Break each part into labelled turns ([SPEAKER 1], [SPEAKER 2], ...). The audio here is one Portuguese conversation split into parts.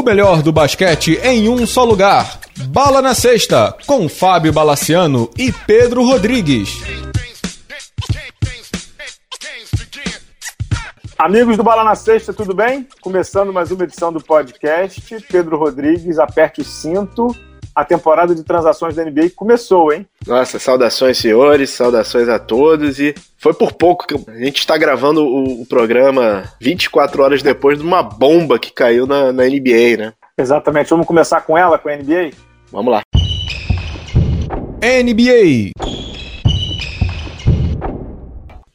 [SPEAKER 1] O melhor do basquete em um só lugar. Bala na Sexta, com Fábio Balaciano e Pedro Rodrigues.
[SPEAKER 2] Amigos do Bala na Sexta, tudo bem? Começando mais uma edição do podcast. Pedro Rodrigues, aperte o cinto. A temporada de transações da NBA começou, hein?
[SPEAKER 3] Nossa, saudações, senhores, saudações a todos. E foi por pouco que a gente está gravando o, o, programa 24 horas depois de uma bomba que caiu na, na NBA, né?
[SPEAKER 2] Exatamente. Vamos começar com ela, com a NBA?
[SPEAKER 3] Vamos lá.
[SPEAKER 1] NBA.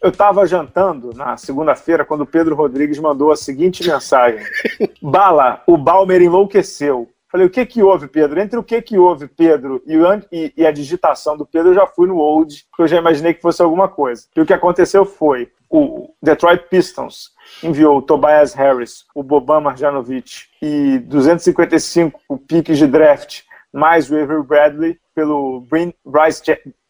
[SPEAKER 2] Eu estava jantando na segunda-feira quando o Pedro Rodrigues mandou a seguinte mensagem: Bala, o Balmer enlouqueceu. Falei, o que que houve, Pedro? Entre o que que houve, Pedro, e, e, a digitação do Pedro, eu já fui no old, porque eu já imaginei que fosse alguma coisa. E o que aconteceu foi, o Detroit Pistons enviou o Tobias Harris, o Boban Marjanovic e 255 piques de draft, mais o Avery Bradley, pelo Bryce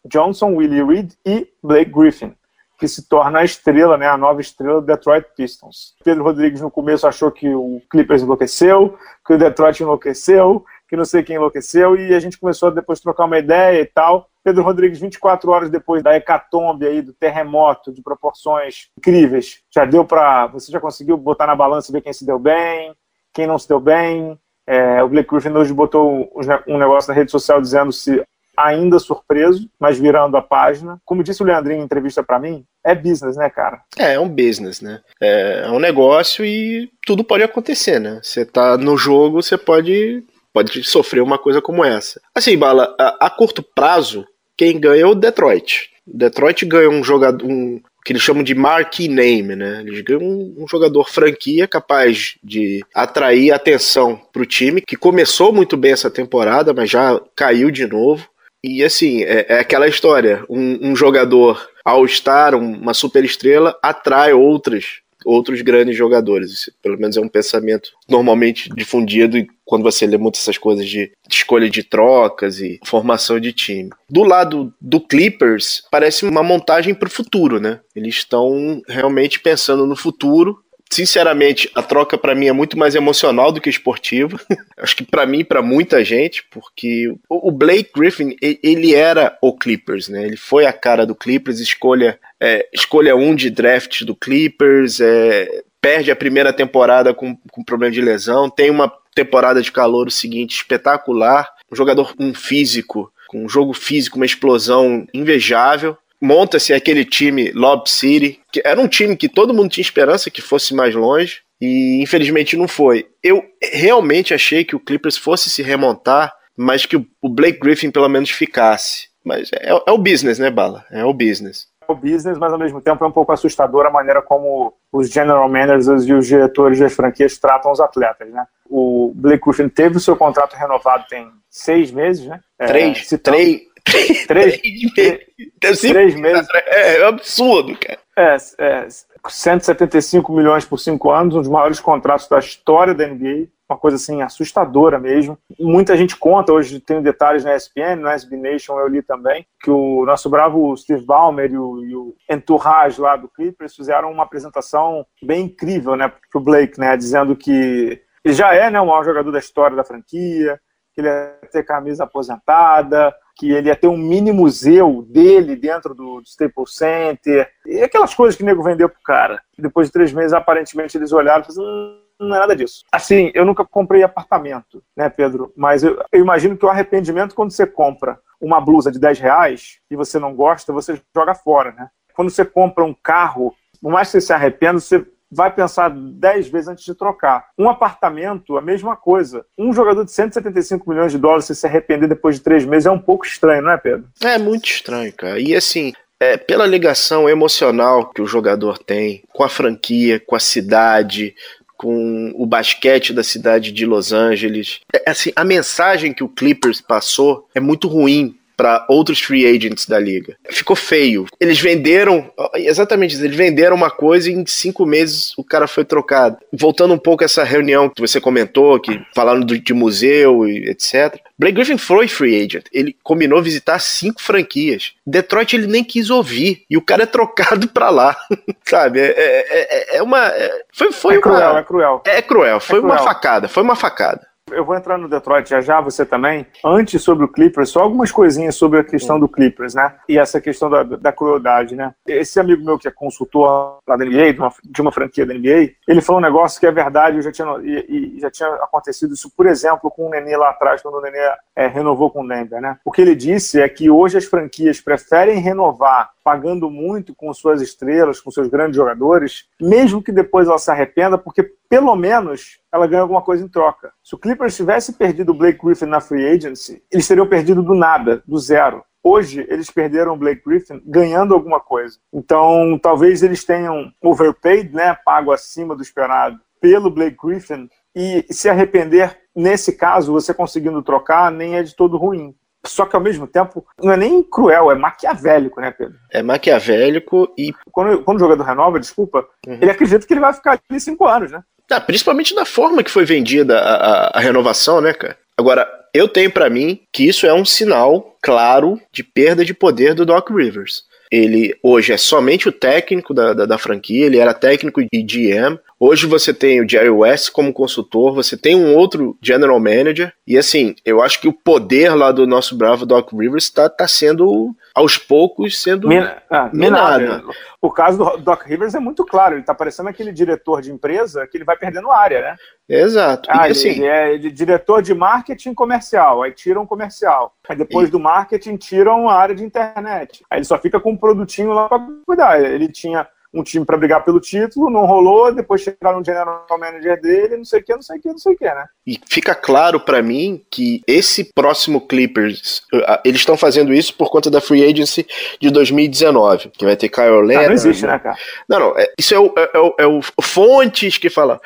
[SPEAKER 2] Johnson, Willie Reed e Blake Griffin que se torna a estrela, né, a nova estrela do Detroit Pistons. Pedro Rodrigues no começo achou que o Clippers enlouqueceu, que o Detroit enlouqueceu, que não sei quem enlouqueceu, e a gente começou a depois trocar uma ideia e tal. Pedro Rodrigues, 24 horas depois da hecatombe aí, do terremoto de proporções incríveis, já deu para. Você já conseguiu botar na balança ver quem se deu bem, quem não se deu bem? É, o Blake Griffin hoje botou um negócio na rede social dizendo se ainda surpreso, mas virando a página. Como disse o Leandrinho em entrevista para mim, é business, né, cara?
[SPEAKER 3] É, é um business, né? É, é um negócio e tudo pode acontecer, né? Você tá no jogo, você pode, pode sofrer uma coisa como essa. Assim, Bala, a, a curto prazo, quem ganha é o Detroit. Detroit ganha um jogador, um, que eles chamam de marquee name, né? Eles ganham um, um jogador franquia capaz de atrair atenção para o time, que começou muito bem essa temporada, mas já caiu de novo. E assim, é, é aquela história: um, um jogador all-star, uma super estrela, atrai outras outros grandes jogadores. Isso, pelo menos é um pensamento normalmente difundido quando você lê muitas essas coisas de, de escolha de trocas e formação de time. Do lado do Clippers, parece uma montagem para o futuro, né? Eles estão realmente pensando no futuro sinceramente, a troca para mim é muito mais emocional do que esportiva. Acho que para mim para muita gente, porque o Blake Griffin, ele era o Clippers, né? Ele foi a cara do Clippers, escolha é, escolha um de draft do Clippers, é, perde a primeira temporada com, com problema de lesão, tem uma temporada de calor o seguinte espetacular, um jogador um físico, com um jogo físico, uma explosão invejável monta-se aquele time Lob City, que era um time que todo mundo tinha esperança que fosse mais longe, e infelizmente não foi. Eu realmente achei que o Clippers fosse se remontar, mas que o Blake Griffin pelo menos ficasse. Mas é, é o business, né, Bala? É o business
[SPEAKER 2] é o business, mas ao mesmo tempo é um pouco assustador a maneira como os general managers e os diretores das franquias tratam os atletas, né? O Blake Griffin teve o seu contrato renovado tem seis meses, né?
[SPEAKER 3] Três, é, três,
[SPEAKER 2] Três, três,
[SPEAKER 3] três, três meses. É, é absurdo, cara.
[SPEAKER 2] É, é, 175 milhões por cinco anos, um dos maiores contratos da história da NBA. Uma coisa assim assustadora mesmo. Muita gente conta, hoje tem detalhes na ESPN, na SB Nation eu li também, que o nosso bravo Steve Ballmer e o, e o entourage lá do Clippers fizeram uma apresentação bem incrível né, para o Blake, né, dizendo que ele já é né, o maior jogador da história da franquia, que ele ia ter camisa aposentada, que ele ia ter um mini museu dele dentro do, do Staples Center, e aquelas coisas que o nego vendeu pro cara. Depois de três meses, aparentemente, eles olharam e falaram, hum, não é nada disso. Assim, eu nunca comprei apartamento, né, Pedro? Mas eu, eu, imagino que o arrependimento quando você compra uma blusa de 10 reais e você não gosta, você joga fora, né? Quando você compra um carro, por mais que você se arrependa, você vai pensar 10 vezes antes de trocar. Um apartamento, a mesma coisa. Um jogador de 175 milhões de dólares, se arrepender depois de três meses, é um pouco estranho, não é, Pedro?
[SPEAKER 3] É muito estranho, cara. E assim, é, pela ligação emocional que o jogador tem com a franquia, com a cidade, com o basquete da cidade de Los Angeles. É, assim, a mensagem que o Clippers passou é muito ruim para outros free agents da liga. Ficou feio. Eles venderam, exatamente isso, eles venderam uma coisa e em cinco meses o cara foi trocado. Voltando um pouco a essa reunião que você comentou, que falaram de museu e etc. Blake Griffin foi free agent. Ele combinou visitar cinco franquias. Detroit ele nem quis ouvir. E o cara é trocado pra lá. Sabe? É, é, é, é uma. É, foi, foi
[SPEAKER 2] é cruel,
[SPEAKER 3] uma,
[SPEAKER 2] é cruel.
[SPEAKER 3] É cruel. Foi uma facada. Foi uma facada.
[SPEAKER 2] Eu vou entrar no Detroit já já, você também. Antes sobre o Clippers, só algumas coisinhas sobre a questão do Clippers, né? E essa questão da, da crueldade, né? Esse amigo meu que é consultor lá da NBA, de uma, de uma franquia da NBA, ele falou um negócio que é verdade, eu já tinha, e, e já tinha acontecido isso, por exemplo, com o Nenê lá atrás, quando o Nenê é, renovou com o Denver, né? O que ele disse é que hoje as franquias preferem renovar pagando muito com suas estrelas, com seus grandes jogadores, mesmo que depois ela se arrependa, porque pelo menos ela ganha alguma coisa em troca. Se o Clippers tivesse perdido o Blake Griffin na free agency, eles teriam perdido do nada, do zero. Hoje, eles perderam o Blake Griffin ganhando alguma coisa. Então, talvez eles tenham overpaid, né, pago acima do esperado, pelo Blake Griffin, e se arrepender, nesse caso, você conseguindo trocar, nem é de todo ruim. Só que ao mesmo tempo, não é nem cruel, é maquiavélico, né, Pedro?
[SPEAKER 3] É maquiavélico e.
[SPEAKER 2] Quando, quando o jogador renova, desculpa, uhum. ele acredita que ele vai ficar ali cinco anos, né?
[SPEAKER 3] Ah, principalmente da forma que foi vendida a, a, a renovação, né, cara? Agora, eu tenho para mim que isso é um sinal claro de perda de poder do Doc Rivers. Ele hoje é somente o técnico da, da, da, franquia, ele era técnico e GM. Hoje você tem o Jerry West como consultor, você tem um outro general manager. E assim, eu acho que o poder lá do nosso bravo Doc Rivers está tá sendo, aos poucos, sendo Min ah, minado. minado.
[SPEAKER 2] O caso do Doc Rivers é muito claro, ele está parecendo aquele diretor de empresa que ele vai perdendo área, né?
[SPEAKER 3] Exato.
[SPEAKER 2] Ah, e, assim, ele, é diretor de marketing comercial, aí tiram um comercial. Aí depois e... do marketing tiram a área de internet. Aí ele só fica com um produtinho lá para cuidar. Ele tinha um time para brigar pelo título, não rolou, depois chegaram no general manager dele, não sei o que, não sei o que, não sei o que, né?
[SPEAKER 3] E fica claro para mim que esse próximo Clippers, eles estão fazendo isso por conta da free agency de 2019, que vai ter Kyle Leonard. Não,
[SPEAKER 2] existe, né, cara?
[SPEAKER 3] Não, não, é, isso é o, é, o, é o fontes que fala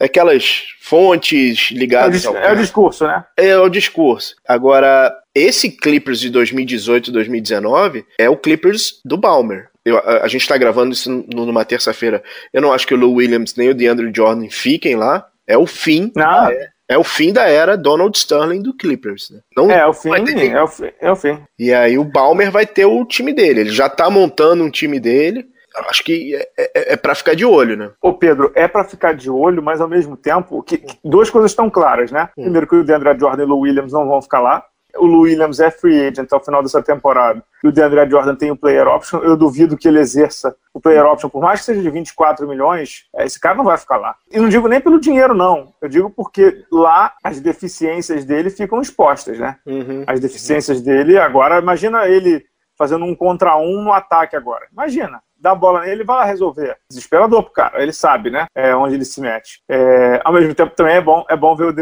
[SPEAKER 3] aquelas fontes ligadas
[SPEAKER 2] é o, é o discurso, né?
[SPEAKER 3] É o discurso. Agora, esse Clippers de 2018 e 2019 é o Clippers do Balmer. Eu, a, a, gente está gravando isso numa terça-feira. Eu não acho que o Lou Williams nem o DeAndre Jordan fiquem lá. É o fim.
[SPEAKER 2] Não. É,
[SPEAKER 3] é o fim da era Donald Sterling do Clippers. Né?
[SPEAKER 2] Não é, o fim, é, o fim, é o fim.
[SPEAKER 3] E aí o Balmer vai ter o time dele. Ele já está montando um time dele. Acho que é, é, é para ficar de olho, né?
[SPEAKER 2] Ô Pedro, é para ficar de olho, mas ao mesmo tempo, que, que duas coisas estão claras, né? Hum. Primeiro que o DeAndre Jordan e o Lou Williams não vão ficar lá o Williams é free agent ao final dessa temporada e o DeAndre Jordan tem o player option, eu duvido que ele exerça o player option, por mais que seja de 24 milhões, é, esse cara não vai ficar lá. E não digo nem pelo dinheiro, não. Eu digo porque lá as deficiências dele ficam expostas, né? Uhum. As deficiências dele, agora, imagina ele fazendo um contra um no ataque agora. Imagina dá a bola nele, ele vai lá resolver. Desesperador pro cara, ele sabe, né? É, onde ele se mete. É, ao mesmo tempo, também é bom, é bom ver o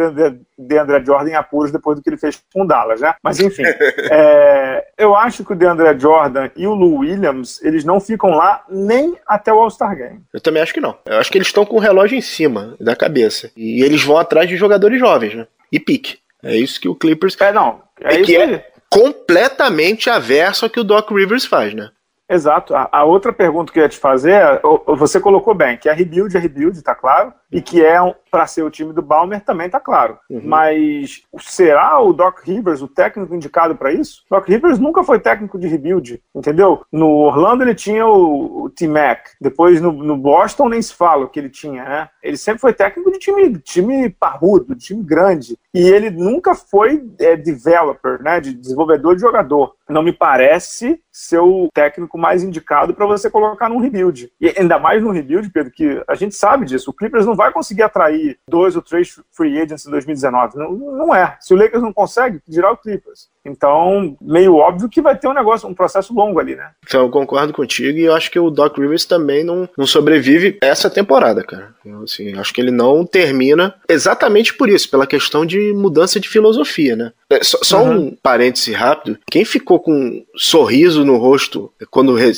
[SPEAKER 2] DeAndre Jordan em apuros depois do que ele fez com o Dallas, né? Mas enfim, é, eu acho que o DeAndre Jordan e o Lou Williams, eles não ficam lá nem até o All-Star Game.
[SPEAKER 3] Eu também acho que não. Eu acho que eles estão com o relógio em cima da cabeça. E eles vão atrás de jogadores jovens, né? E pique. É isso que o Clippers.
[SPEAKER 2] É, não.
[SPEAKER 3] É, é que é completamente averso ao que o Doc Rivers faz, né?
[SPEAKER 2] Exato. A, a, outra pergunta que eu ia te fazer, é, você colocou bem, que é rebuild, é rebuild, tá claro? E que é um, para ser o time do Balmer também tá claro. Uhum. Mas será o Doc Rivers o técnico indicado para isso? Doc Rivers nunca foi técnico de rebuild, entendeu? No Orlando ele tinha o, o T-Mac, depois no, no, Boston nem se fala o que ele tinha, né? Ele sempre foi técnico de time, time parrudo, de time grande. E ele nunca foi é, developer, né? De desenvolvedor de jogador. Não me parece ser o técnico mais indicado para você colocar num rebuild. E ainda mais num rebuild, Pedro, que a gente sabe disso. O Clippers não vai conseguir atrair dois ou três free agents em 2019. Não, não é. Se o Lakers não consegue, dirá o Clippers. Então, meio óbvio que vai ter um negócio, um processo longo ali, né?
[SPEAKER 3] Então, eu concordo contigo e eu acho que o Doc Rivers também não, não sobrevive essa temporada, cara. Eu, assim, acho que ele não termina exatamente por isso, pela questão de mudança de filosofia, né? É, só, só uhum. um parêntese rápido. Quem ficou com um sorriso no rosto quando é,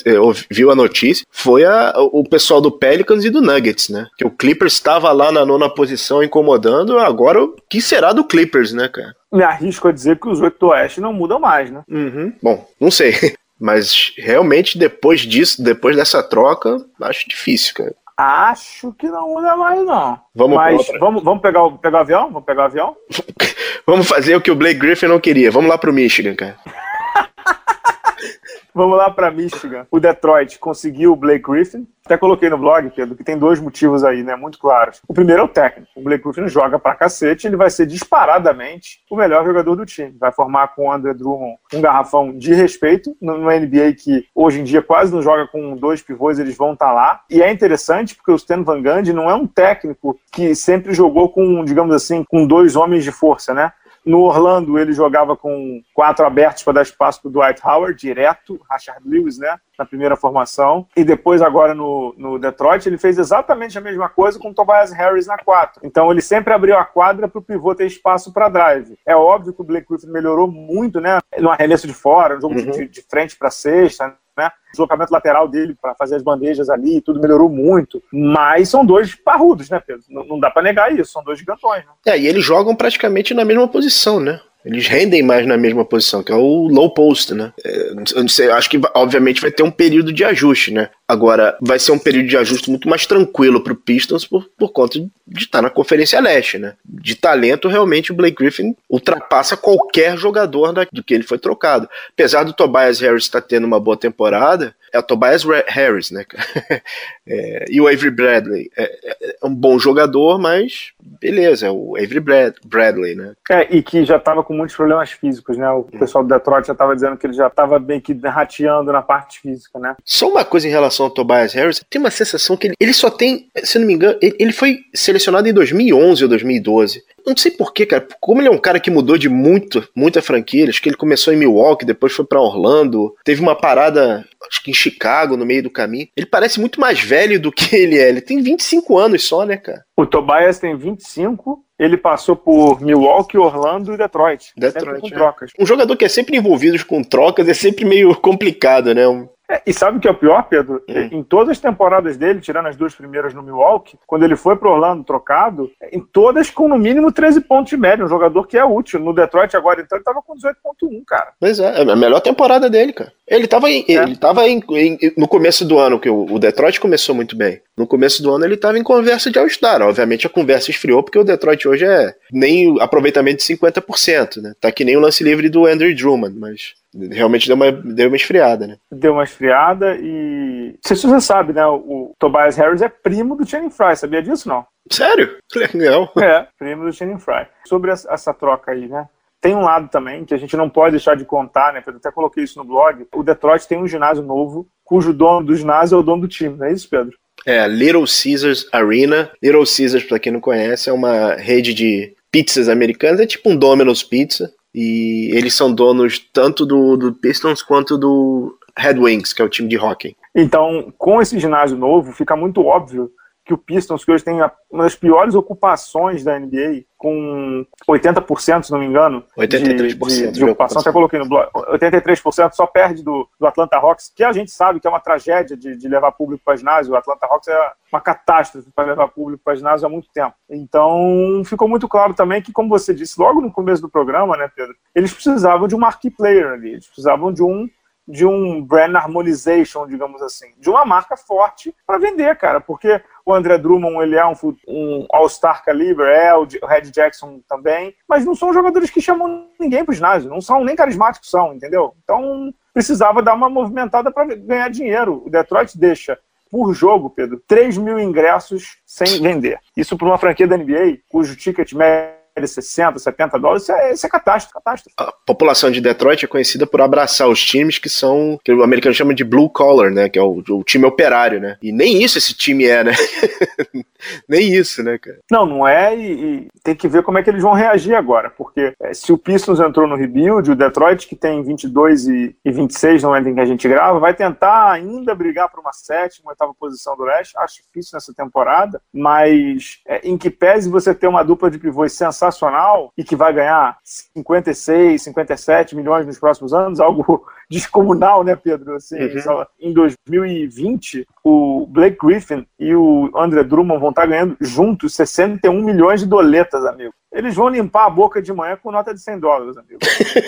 [SPEAKER 3] viu a notícia foi a, o pessoal do Pelicans e do Nuggets, né? Que o Clippers estava lá na nona posição incomodando, agora o que será do Clippers, né, cara?
[SPEAKER 2] Me arrisco a dizer que os oito do Oeste não mudam mais, né?
[SPEAKER 3] Uhum. Bom, não sei. Mas realmente depois disso, depois dessa troca, acho difícil, cara.
[SPEAKER 2] Acho que não muda mais, não.
[SPEAKER 3] Vamos
[SPEAKER 2] Mas vamos, vamos pegar, o, pegar o avião? Vamos pegar o avião?
[SPEAKER 3] vamos fazer o que o Blake Griffin não queria. Vamos lá pro Michigan, cara.
[SPEAKER 2] Vamos lá para Michigan. O Detroit conseguiu o Blake Griffin. Até coloquei no blog, Pedro, que tem dois motivos aí, né, muito claros. O primeiro é o técnico. O Blake Griffin joga pra cacete, ele vai ser disparadamente o melhor jogador do time. Vai formar com o André Drummond um garrafão de respeito no NBA que hoje em dia quase não joga com dois pivôs, eles vão estar tá lá. E é interessante porque o Stan Van Gundy não é um técnico que sempre jogou com, digamos assim, com dois homens de força, né? No Orlando, ele jogava com quatro abertos para dar espaço para o Dwight Howard, direto, Rashard Lewis, né? Na primeira formação. E depois, agora no, no Detroit, ele fez exatamente a mesma coisa com o Tobias Harris na quatro. Então, ele sempre abriu a quadra para o pivô ter espaço para drive. É óbvio que o Blake Griffin melhorou muito, né? No arremesso de fora, no jogo uhum. de, de frente para sexta, né? O deslocamento lateral dele para fazer as bandejas ali, tudo melhorou muito. Mas são dois parrudos, né, Pedro? Não, não dá para negar isso, são dois gigantões. Né?
[SPEAKER 3] É, e eles jogam praticamente na mesma posição, né? Eles rendem mais na mesma posição, que é o low post, né? É, eu não sei, acho que obviamente vai ter um período de ajuste, né? Agora, vai ser um período de ajuste muito mais tranquilo pro Pistons por, por conta de estar na Conferência Leste, né? De talento, realmente o Blake Griffin ultrapassa qualquer jogador da, do que ele foi trocado. Apesar do Tobias Harris estar tendo uma boa temporada, é o Tobias Harris, né? é, e o Avery Bradley é, é, é, um bom jogador, mas beleza, é o Avery Brad, Bradley, né?
[SPEAKER 2] É, e que já estava com muitos problemas físicos, né? O pessoal do Detroit já estava dizendo que ele já estava bem que rateando na parte física, né?
[SPEAKER 3] Só uma coisa em relação ao Tobias Harris, tem uma sensação que ele, ele só tem, se não me engano, ele, ele foi selecionado em 2011 ou 2012 não sei porquê, cara. Como ele é um cara que mudou de muito, muita franquia, acho que ele começou em Milwaukee, depois foi para Orlando, teve uma parada, acho que em Chicago, no meio do caminho. Ele parece muito mais velho do que ele é. Ele tem 25 anos só, né, cara?
[SPEAKER 2] O Tobias tem 25, ele passou por Milwaukee, Orlando e Detroit.
[SPEAKER 3] Detroit. Com é. trocas. Um jogador que é sempre envolvido com trocas é sempre meio complicado, né? Um...
[SPEAKER 2] É, e sabe o que é o pior, Pedro? Hum. Em todas as temporadas dele, tirando as duas primeiras no Milwaukee, quando ele foi pro Orlando trocado, em todas com no mínimo 13 pontos de média, um jogador que é útil. No Detroit agora, então, ele tava com 18.1, cara.
[SPEAKER 3] Pois é, é a melhor temporada dele, cara. Ele tava, em, é. ele tava em, em, no começo do ano, que o, o, Detroit começou muito bem. No começo do ano ele tava em conversa de All-Star. Obviamente a conversa esfriou, porque o Detroit hoje é nem aproveitamento de 50%, né? Tá que nem o lance livre do Andrew Drummond, mas realmente deu uma, deu uma esfriada, né?
[SPEAKER 2] Deu uma esfriada e. Não sei se você sabe, né? O Tobias Harris é primo do Channing Fry, sabia disso não?
[SPEAKER 3] Sério? Legal.
[SPEAKER 2] É, primo do Channing Fry. Sobre essa troca aí, né? Tem um lado também que a gente não pode deixar de contar, né? Eu até coloquei isso no blog. O Detroit tem um ginásio novo, cujo dono do ginásio é o dono do time, não é isso, Pedro?
[SPEAKER 3] É, Little Caesars Arena. Little Caesars, para quem não conhece, é uma rede de pizzas americanas, é tipo um Domino's Pizza. E eles são donos tanto do, do Pistons quanto do Red Wings, que é o time de hockey.
[SPEAKER 2] Então, com esse ginásio novo, fica muito óbvio que o Pistons, que hoje tem uma das piores ocupações da NBA, com 80%, se não me engano,
[SPEAKER 3] 83% de, de,
[SPEAKER 2] de ocupação, até coloquei no blog, 83% só perde do, do Atlanta Hawks, que a gente sabe que é uma tragédia de, de levar público para ginásio. O Atlanta Hawks é uma catástrofe para levar público para ginásio há muito tempo. Então, ficou muito claro também que, como você disse logo no começo do programa, né, Pedro, eles precisavam de um marquee player ali, eles precisavam de um de um brand harmonization, digamos assim, de uma marca forte para vender, cara, porque o André Drummond ele é um, um All-Star caliber, é o Red Jackson também, mas não são jogadores que chamam ninguém para o ginásio, não são nem carismáticos são, entendeu? Então precisava dar uma movimentada para ganhar dinheiro. O Detroit deixa por jogo, Pedro, 3 mil ingressos sem vender. Isso para uma franquia da NBA, cujo ticket médio 60, 70 dólares, isso é, isso é catástrofe, catástrofe.
[SPEAKER 3] A população de Detroit é conhecida por abraçar os times que são, que o americano chama de blue collar, né, que é o, o time operário, né, e nem isso esse time é, né, nem isso, né, cara.
[SPEAKER 2] Não, não é, e, e, tem que ver como é que eles vão reagir agora, porque é, se o Pistons entrou no rebuild, o Detroit, que tem 22 e, e 26 no momento em que a gente grava, vai tentar ainda brigar por uma sétima, oitava posição do leste, acho difícil nessa temporada, mas é, em que pese você ter uma dupla de pivôs sensacional sensacional e que vai ganhar 56, 57 milhões nos próximos anos, algo descomunal, né, Pedro? Assim, uhum. Em 2020, o Blake Griffin e o André Drummond vão estar ganhando juntos 61 milhões de doletas, amigo. eles vão limpar a boca de manhã com nota de 100 dólares, amigo.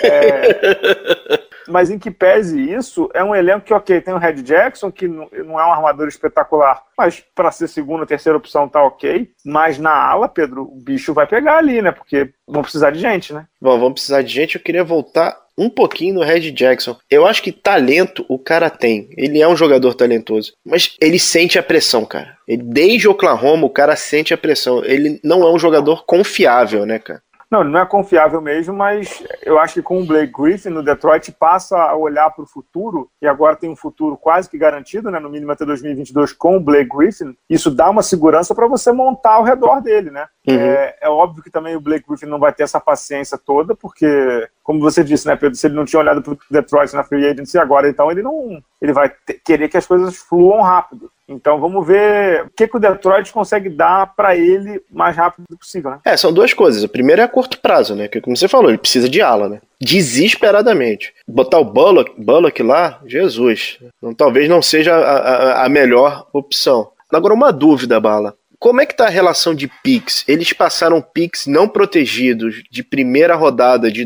[SPEAKER 2] É... mas em que pese isso, é um elenco que, ok, tem o Red Jackson, que não é um armador espetacular, mas para ser segunda, terceira opção tá ok. Mas na ala, Pedro, o bicho vai pegar ali, né? Porque vão precisar de gente, né?
[SPEAKER 3] Bom, vamos precisar de gente. Eu queria voltar um pouquinho no Red Jackson. Eu acho que talento o cara tem. Ele é um jogador talentoso. Mas ele sente a pressão, cara. Ele, desde Oklahoma, o cara sente a pressão. Ele não é um jogador confiável, né, cara?
[SPEAKER 2] Não, ele não é confiável mesmo, mas eu acho que com o Blake Griffin no Detroit passa a olhar para o futuro, e agora tem um futuro quase que garantido, né, no mínimo até 2022 com o Blake Griffin. Isso dá uma segurança para você montar ao redor dele, né? Uhum. É, é, óbvio que também o Blake Griffin não vai ter essa paciência toda, porque, como você disse, né, Pedro, se ele não tinha olhado para o Detroit na free agency agora, então ele não, ele vai querer que as coisas fluam rápido. Então vamos ver o que, que o Detroit consegue dar para ele o mais rápido possível, né?
[SPEAKER 3] É, são duas coisas. A primeira é a curto prazo, né? Que como você falou, ele precisa de ala, né? Desesperadamente. Botar o Bullock, Bullock lá, Jesus. Não, talvez não seja a, a, a melhor opção. Agora, uma dúvida, Bala. Como é que tá a relação de picks? Eles passaram picks não protegidos de primeira rodada de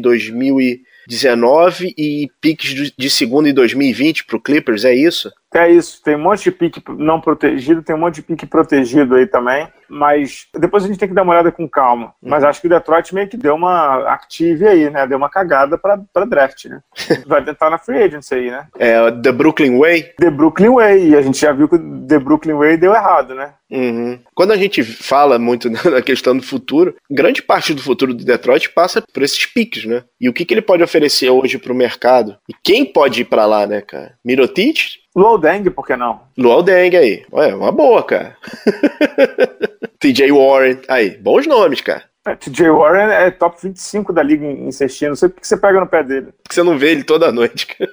[SPEAKER 3] 2019 e picks de segunda em 2020 para o Clippers, é isso?
[SPEAKER 2] É isso, tem um monte de pique não protegido, tem um monte de pique protegido aí também, mas depois a gente tem que dar uma olhada com calma. Mas uhum. acho que o Detroit meio que deu uma active aí, né? Deu uma cagada pra, pra draft, né? Vai tentar na free agency aí, né?
[SPEAKER 3] É, The Brooklyn Way?
[SPEAKER 2] The Brooklyn Way, e a gente já viu que o The Brooklyn Way deu errado, né?
[SPEAKER 3] Uhum. Quando a gente fala muito na questão do futuro, grande parte do futuro do Detroit passa por esses piques, né? E o que, que ele pode oferecer hoje pro mercado? E quem pode ir para lá, né, cara? Mirotic
[SPEAKER 2] Luol Deng, por que não?
[SPEAKER 3] Luol Deng aí. Ué, uma boa, cara. TJ Warren. Aí, bons nomes, cara.
[SPEAKER 2] É, TJ Warren é top 25 da liga em cestinha. Não sei por que você pega no pé dele.
[SPEAKER 3] Porque você não vê ele toda noite, cara.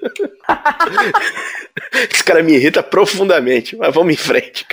[SPEAKER 3] Esse cara me irrita profundamente, mas vamos em frente.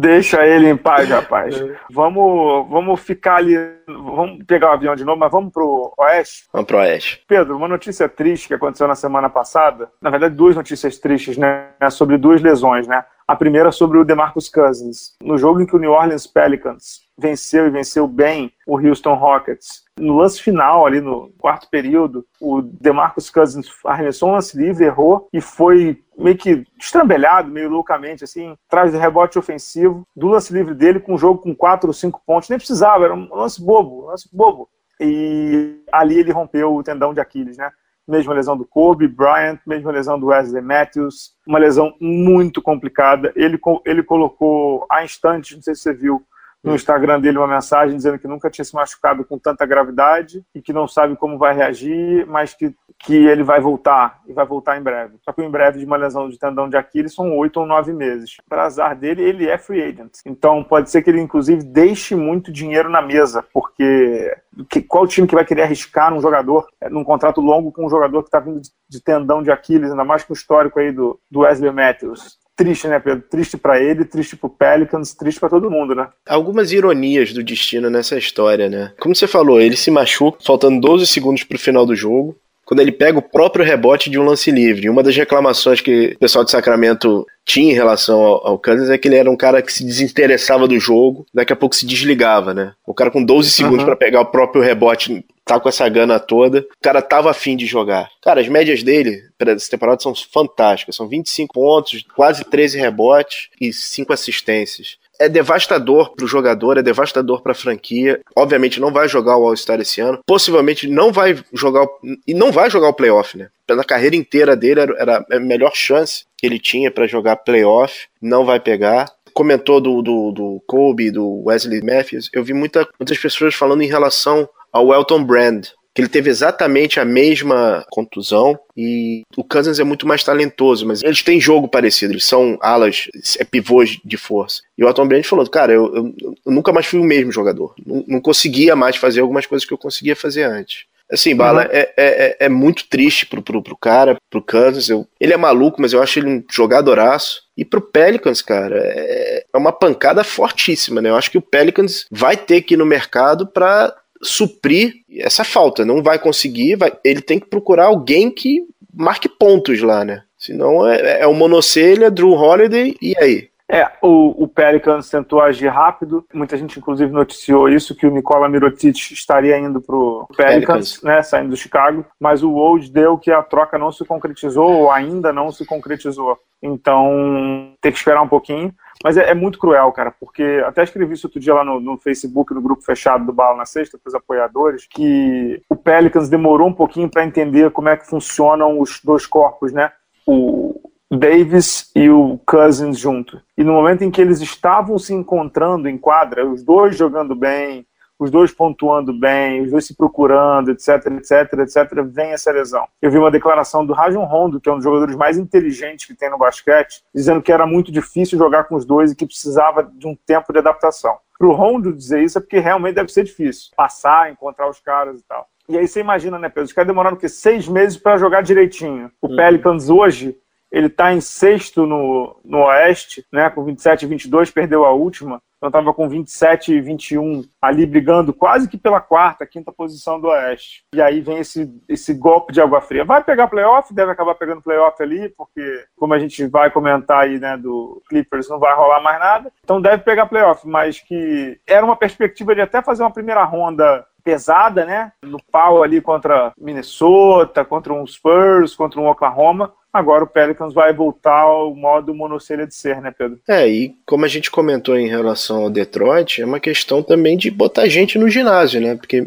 [SPEAKER 2] Deixa ele em paz, rapaz. É. Vamos, vamos ficar ali. Vamos pegar o avião de novo, mas vamos pro Oeste?
[SPEAKER 3] Vamos pro Oeste.
[SPEAKER 2] Pedro, uma notícia triste que aconteceu na semana passada. Na verdade, duas notícias tristes, né? Sobre duas lesões, né? A primeira sobre o DeMarcus Cousins. No jogo em que o New Orleans Pelicans venceu e venceu bem o Houston Rockets, no lance final, ali no quarto período, o DeMarcus Cousins arremessou um lance livre, errou e foi meio que estrambelhado, meio loucamente, assim, atrás do rebote ofensivo, do lance livre dele, com um jogo com quatro ou cinco pontos. Nem precisava, era um lance bobo, um lance bobo. E ali ele rompeu o tendão de Aquiles, né? Mesma lesão do Kobe Bryant, mesma lesão do Wesley Matthews, uma lesão muito complicada. Ele, ele colocou a instante, não sei se você viu, no Instagram dele uma mensagem dizendo que nunca tinha se machucado com tanta gravidade e que não sabe como vai reagir, mas que, que ele vai voltar e vai voltar em breve. Só que em breve de uma lesão de tendão de Aquiles são oito ou nove meses. Para azar dele, ele é free agent. Então pode ser que ele inclusive deixe muito dinheiro na mesa, porque que, qual time que vai querer arriscar um jogador é, num contrato longo com um jogador que está vindo de, de, tendão de Aquiles, ainda mais com o histórico aí do, do Wesley Matthews triste, né, Pedro? Triste para ele, triste pro Pelicans, triste para todo mundo, né?
[SPEAKER 3] Algumas ironias do destino nessa história, né? Como você falou, ele se machuca faltando 12 segundos pro final do jogo quando ele pega o próprio rebote de um lance livre. Uma das reclamações que o pessoal de Sacramento tinha em relação ao, ao Cousins é que ele era um cara que se desinteressava do jogo, daqui a pouco se desligava, né? O cara com 12 segundos uhum. para pegar o próprio rebote tá com essa gana toda. O cara tava afim de jogar. Cara, as médias dele para essa temporada são fantásticas. São 25 pontos, quase 13 rebotes e 5 assistências é devastador para o jogador, é devastador para a franquia. Obviamente não vai jogar o All-Star esse ano. Possivelmente não vai jogar e não vai jogar o playoff, né? Pela carreira inteira dele era a melhor chance que ele tinha para jogar playoff. Não vai pegar comentou do, do, do Kobe, do Wesley Matthews, eu vi muita, muitas pessoas falando em relação ao Elton Brand, ele teve exatamente a mesma contusão e o Cousins é muito mais talentoso, mas eles têm jogo parecido, eles são alas, é pivôs de força. E o Elton Brand falou, cara, eu, eu, eu, nunca mais fui o mesmo jogador, não, não, conseguia mais fazer algumas coisas que eu conseguia fazer antes. Assim, Bala, uhum. é, é, é, muito triste pro, pro, pro cara, pro Kansas. Eu, ele é maluco, mas eu acho ele um jogadoraço. E pro Pelicans, cara, é, é uma pancada fortíssima, né? Eu acho que o Pelicans vai ter que ir no mercado para suprir essa falta. Não vai conseguir, vai, ele tem que procurar alguém que marque pontos lá, né? Senão é, é o Monocelha, Drew Holiday e aí?
[SPEAKER 2] É, o, o Pelicans tentou agir rápido. Muita gente, inclusive, noticiou isso, que o Nikola Mirotic estaria indo para o Pelicans, Pelicans, né, saindo do Chicago. Mas o Woj deu que a troca não se concretizou, ou ainda não se concretizou. Então, tem que esperar um pouquinho. Mas é, é, muito cruel, cara, porque até escrevi isso outro dia lá no, no Facebook, no grupo fechado do Bala na Sexta, para os apoiadores, que o Pelicans demorou um pouquinho para entender como é que funcionam os dois corpos, né? O Davis e o Cousins junto. E no momento em que eles estavam se encontrando em quadra, os dois jogando bem, os dois pontuando bem, os dois se procurando, etc, etc, etc, vem essa lesão. Eu vi uma declaração do Rajon Rondo, que é um dos jogadores mais inteligentes que tem no basquete, dizendo que era muito difícil jogar com os dois e que precisava de um tempo de adaptação. Para o Rondo dizer isso é porque realmente deve ser difícil passar, encontrar os caras e tal. E aí você imagina, né, Pedro? Os caras demoraram o quê? Seis meses para jogar direitinho. O uhum. Pelicans hoje ele está em sexto no, no Oeste, né, com 27 e 22, perdeu a última. Então estava com 27 e 21 ali brigando quase que pela quarta, quinta posição do Oeste. E aí vem esse, esse golpe de água fria. Vai pegar playoff, deve acabar pegando playoff ali, porque como a gente vai comentar aí, né, do Clippers, não vai rolar mais nada. Então deve pegar playoff, mas que era uma perspectiva de até fazer uma primeira ronda pesada, né? No pau ali contra Minnesota, contra um Spurs, contra um Oklahoma. Agora o Pelicans vai voltar ao modo monocelha de ser, né, Pedro?
[SPEAKER 3] É, e como a gente comentou em relação ao Detroit, é uma questão também de botar gente no ginásio, né? Porque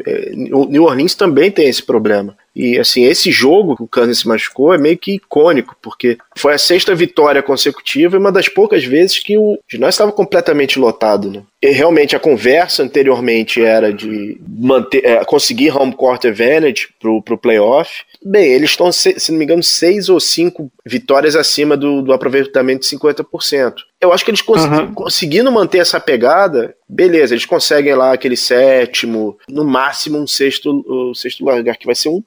[SPEAKER 3] o New Orleans também tem esse problema. E assim, esse jogo que o Kansas se machucou é meio que icônico, porque foi a sexta vitória consecutiva e uma das poucas vezes que o ginásio estava completamente lotado, né? E realmente a conversa anteriormente era de manter, é, conseguir home court advantage pro, pro playoff. Bem, eles estão, se, se não me engano, seis ou cinco vitórias acima do, do aproveitamento de 50%. Eu acho que eles cons uhum. conseguindo manter essa pegada, beleza, eles conseguem lá aquele sétimo, no máximo um sexto, o sexto lugar, que vai ser um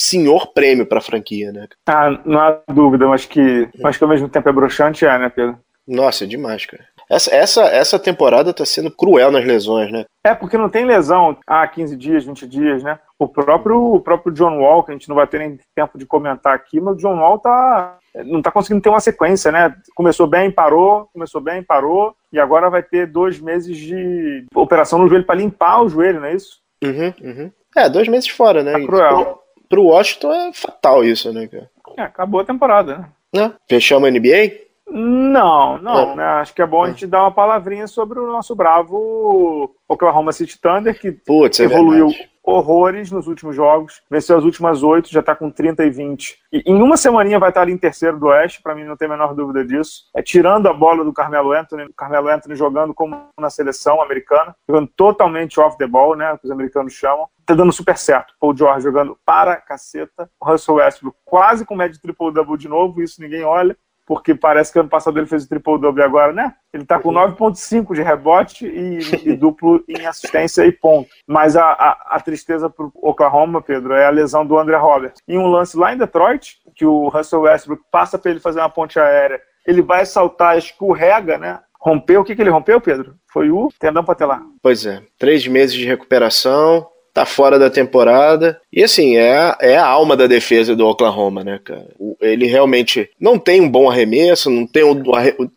[SPEAKER 3] senhor prêmio para a franquia, né?
[SPEAKER 2] Ah, não há dúvida, mas que, mas que ao mesmo tempo é broxante, é, né, Pedro?
[SPEAKER 3] Nossa, é demais, cara. Essa, essa, essa temporada tá sendo cruel nas lesões, né?
[SPEAKER 2] É, porque não tem lesão há 15 dias, 20 dias, né? O próprio, o próprio John Wall, que a gente não vai ter nem tempo de comentar aqui, mas o John Wall tá, não tá conseguindo ter uma sequência, né? Começou bem, parou, começou bem, parou, e agora vai ter dois meses de operação no joelho para limpar o joelho, não é isso?
[SPEAKER 3] Uhum, uhum. É, dois meses fora, né? Tá cruel pro Washington é fatal isso, né, cara?
[SPEAKER 2] É, acabou a temporada,
[SPEAKER 3] né? É. Fechamos a NBA?
[SPEAKER 2] Não, não, é. né? Acho que é bom a gente dar uma palavrinha sobre o nosso bravo Oklahoma City Thunder, que é evoluiu horrores nos últimos jogos, venceu as últimas oito, já está com 30 e 20. E em uma semaninha vai estar ali em terceiro do Oeste, para mim não tem a menor dúvida disso. É tirando a bola do Carmelo Anthony, o Carmelo Anthony jogando como na seleção americana, jogando totalmente off the ball, né, que os americanos chamam. Tá dando super certo. Paul George jogando para caceta. O Russell Westbrook quase com média triple-double de novo, isso ninguém olha porque parece que ano passado ele fez o triple-double agora, né? Ele tá com 9,5 de rebote e, e, duplo em assistência e ponto. Mas a, a, a tristeza pro Oklahoma, Pedro, é a lesão do André Roberts. Em um lance lá em Detroit, que o Russell Westbrook passa para ele fazer uma ponte aérea, ele vai saltar, escorrega, né? Rompeu, o que, que ele rompeu, Pedro? Foi o tendão patelar.
[SPEAKER 3] Pois é, três meses de recuperação, tá fora da temporada. E assim, é é a alma da defesa do Oklahoma, né, cara? Ele realmente não tem um bom arremesso, não tem um,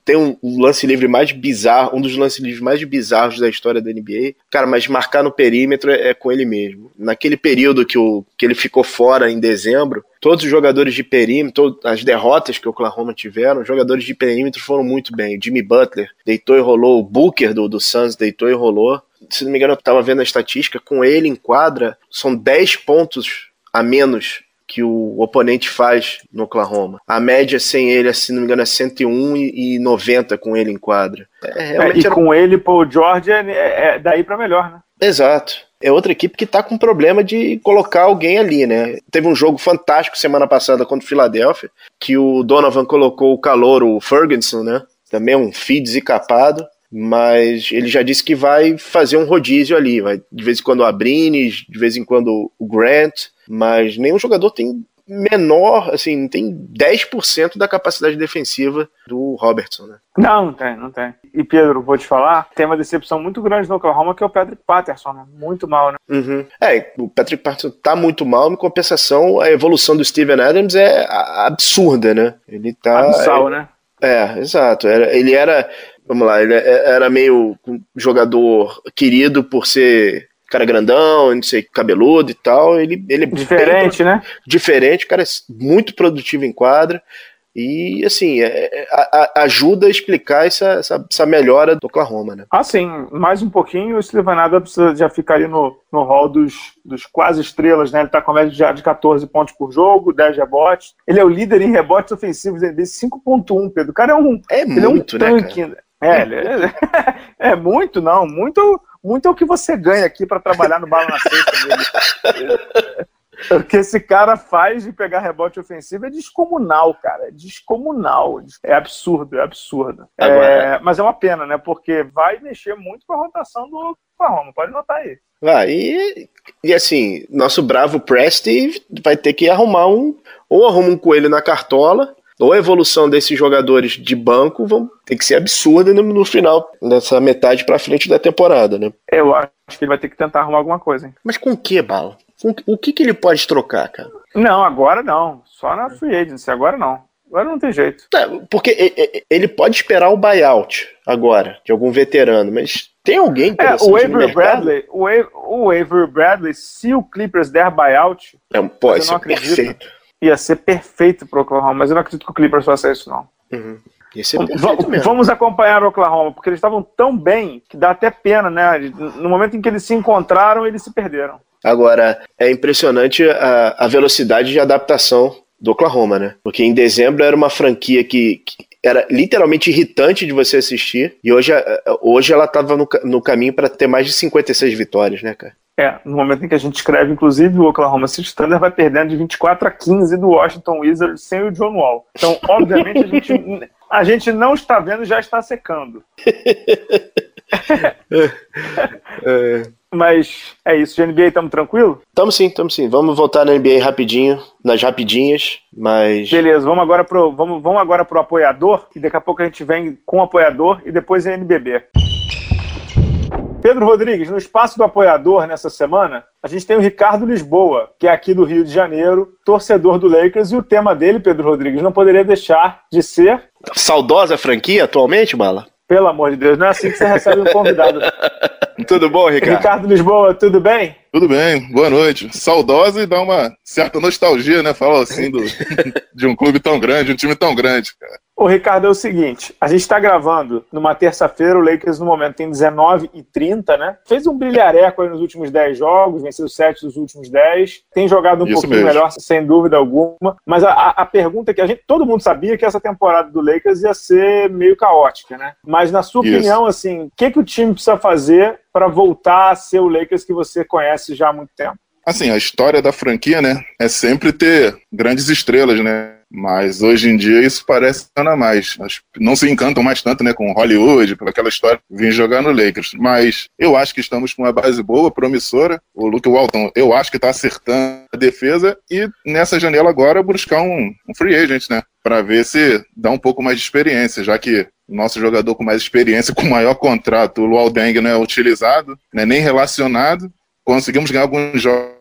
[SPEAKER 3] tem um lance livre mais bizarro, um dos lances livres mais bizarros da história da NBA. Cara, mas marcar no perímetro é, é com ele mesmo. Naquele período que, o, que ele ficou fora em dezembro, todos os jogadores de perímetro, as derrotas que o Oklahoma tiveram, os jogadores de perímetro foram muito bem. O Jimmy Butler deitou e rolou, o Booker do, do Suns deitou e rolou se não me engano, eu estava vendo a estatística, com ele em quadra, são 10 pontos a menos que o oponente faz no Oklahoma. A média sem ele, se não me engano, é 101 e 90 com ele em quadra.
[SPEAKER 2] É, é, e era... com ele, Paul George, é, é, é daí para melhor, né?
[SPEAKER 3] Exato. É outra equipe que está com problema de colocar alguém ali, né? Teve um jogo fantástico semana passada contra o Philadelphia, que o Donovan colocou o calor, o Ferguson, né? Também um feed descapado mas ele já disse que vai fazer um rodízio ali, vai de vez em quando o Abrines, de vez em quando o Grant, mas nenhum jogador tem menor, assim, tem 10% da capacidade defensiva do Robertson, né?
[SPEAKER 2] Não, não tem, não tem. E Pedro, vou te falar, tem uma decepção muito grande no Oklahoma que é o Patrick Patterson, né? Muito mal, né?
[SPEAKER 3] Uhum. É, o Patrick Patterson tá muito mal, em compensação, a evolução do Steven Adams é absurda, né? Ele tá.
[SPEAKER 2] Abissal, é... né?
[SPEAKER 3] É, exato. Ele era vamos lá, ele é, era meio jogador querido por ser cara grandão, não sei, cabeludo e tal. Ele, ele é
[SPEAKER 2] diferente, bem, né?
[SPEAKER 3] Diferente, o cara é muito produtivo em quadra. E, assim, é, é, a, a, ajuda a explicar essa, essa, essa, melhora do Oklahoma, né?
[SPEAKER 2] Ah, sim. Mais um pouquinho, o Steven Adams já ficaria no, no hall dos, dos quase estrelas, né? Ele tá com média já de 14 pontos por jogo, 10 rebotes. Ele é o líder em rebotes ofensivos, ele 5.1, Pedro. O cara é um...
[SPEAKER 3] É muito,
[SPEAKER 2] é
[SPEAKER 3] um né, tanque.
[SPEAKER 2] Né, é, é, é, muito, não. Muito, muito é o que você ganha aqui para trabalhar no bala na sexta. O que esse cara faz de pegar rebote ofensivo é descomunal, cara. É descomunal. É absurdo, é absurdo. É, mas é uma pena, né? Porque vai mexer muito com a rotação do Oklahoma. Pode notar aí.
[SPEAKER 3] Vai. E, e assim, nosso bravo Presti vai ter que arrumar um. Ou arruma um coelho na cartola, ou a evolução desses jogadores de banco vão ter que ser absurda no, no final, nessa metade para frente da temporada, né?
[SPEAKER 2] Eu acho que ele vai ter que tentar arrumar alguma coisa. Hein?
[SPEAKER 3] Mas com o que, Bala? O que, que ele pode trocar, cara?
[SPEAKER 2] Não, agora não. Só na free agency, agora não. Agora não tem jeito. É,
[SPEAKER 3] porque ele pode esperar o buyout agora, de algum veterano, mas tem alguém
[SPEAKER 2] é, o Avery Bradley, o, o Avery Bradley, se o Clippers der buyout,
[SPEAKER 3] é, pode ser perfeito.
[SPEAKER 2] Ia ser perfeito pro Oklahoma, mas eu não acredito que o Clippers faça isso, não.
[SPEAKER 3] Uhum.
[SPEAKER 2] Vamos acompanhar o Oklahoma, porque eles estavam tão bem que dá até pena, né? No momento em que eles se encontraram, eles se perderam.
[SPEAKER 3] Agora, é impressionante a, a velocidade de adaptação do Oklahoma, né? Porque em dezembro era uma franquia que, que era literalmente irritante de você assistir, e hoje, hoje ela estava no, no caminho para ter mais de 56 vitórias, né, cara?
[SPEAKER 2] É, no momento em que a gente escreve, inclusive, o Oklahoma City Thunder vai perdendo de 24 a 15 do Washington Wizards sem o John Wall. Então, obviamente, a gente, a gente não está vendo e já está secando. é. Mas é isso, de NBA estamos tranquilo?
[SPEAKER 3] Estamos sim, estamos sim. Vamos voltar na NBA rapidinho, nas rapidinhas, mas.
[SPEAKER 2] Beleza, vamos agora pro, vamos, vamos agora pro apoiador, e daqui a pouco a gente vem com o apoiador e depois a NBB. Pedro Rodrigues, no espaço do apoiador nessa semana, a gente tem o Ricardo Lisboa, que é aqui do Rio de Janeiro, torcedor do Lakers, e o tema dele, Pedro Rodrigues, não poderia deixar de ser.
[SPEAKER 3] Saudosa franquia atualmente, Bala?
[SPEAKER 2] Pelo amor de Deus, não é assim que você recebe um convidado.
[SPEAKER 3] tudo bom, Ricardo?
[SPEAKER 2] Ricardo Lisboa, tudo bem?
[SPEAKER 4] Tudo bem, boa noite. Saudosa e dá uma certa nostalgia, né? Falar assim do, de um clube tão grande, um time tão grande, cara.
[SPEAKER 2] O Ricardo, é o seguinte: a gente está gravando numa terça-feira, o Lakers no momento tem 19 e 30, né? Fez um brilhareco aí nos últimos 10 jogos, venceu 7 dos últimos 10. Tem jogado um Isso pouquinho mesmo. melhor, sem dúvida alguma. Mas a, a pergunta é que a gente, todo mundo sabia que essa temporada do Lakers ia ser meio caótica, né? Mas na sua Isso. opinião, assim, o que, que o time precisa fazer para voltar a ser o Lakers que você conhece já há muito tempo?
[SPEAKER 4] Assim, a história da franquia, né, é sempre ter grandes estrelas, né? Mas hoje em dia isso parece nada mais. Não se encantam mais tanto né, com Hollywood, pelaquela história, vim jogar no Lakers. Mas eu acho que estamos com uma base boa, promissora. O Luke Walton, eu acho que está acertando a defesa e nessa janela agora buscar um, um free agent, né? Para ver se dá um pouco mais de experiência, já que nosso jogador com mais experiência, com maior contrato, o Luol Deng, não é utilizado, né, nem relacionado. Conseguimos ganhar alguns jogos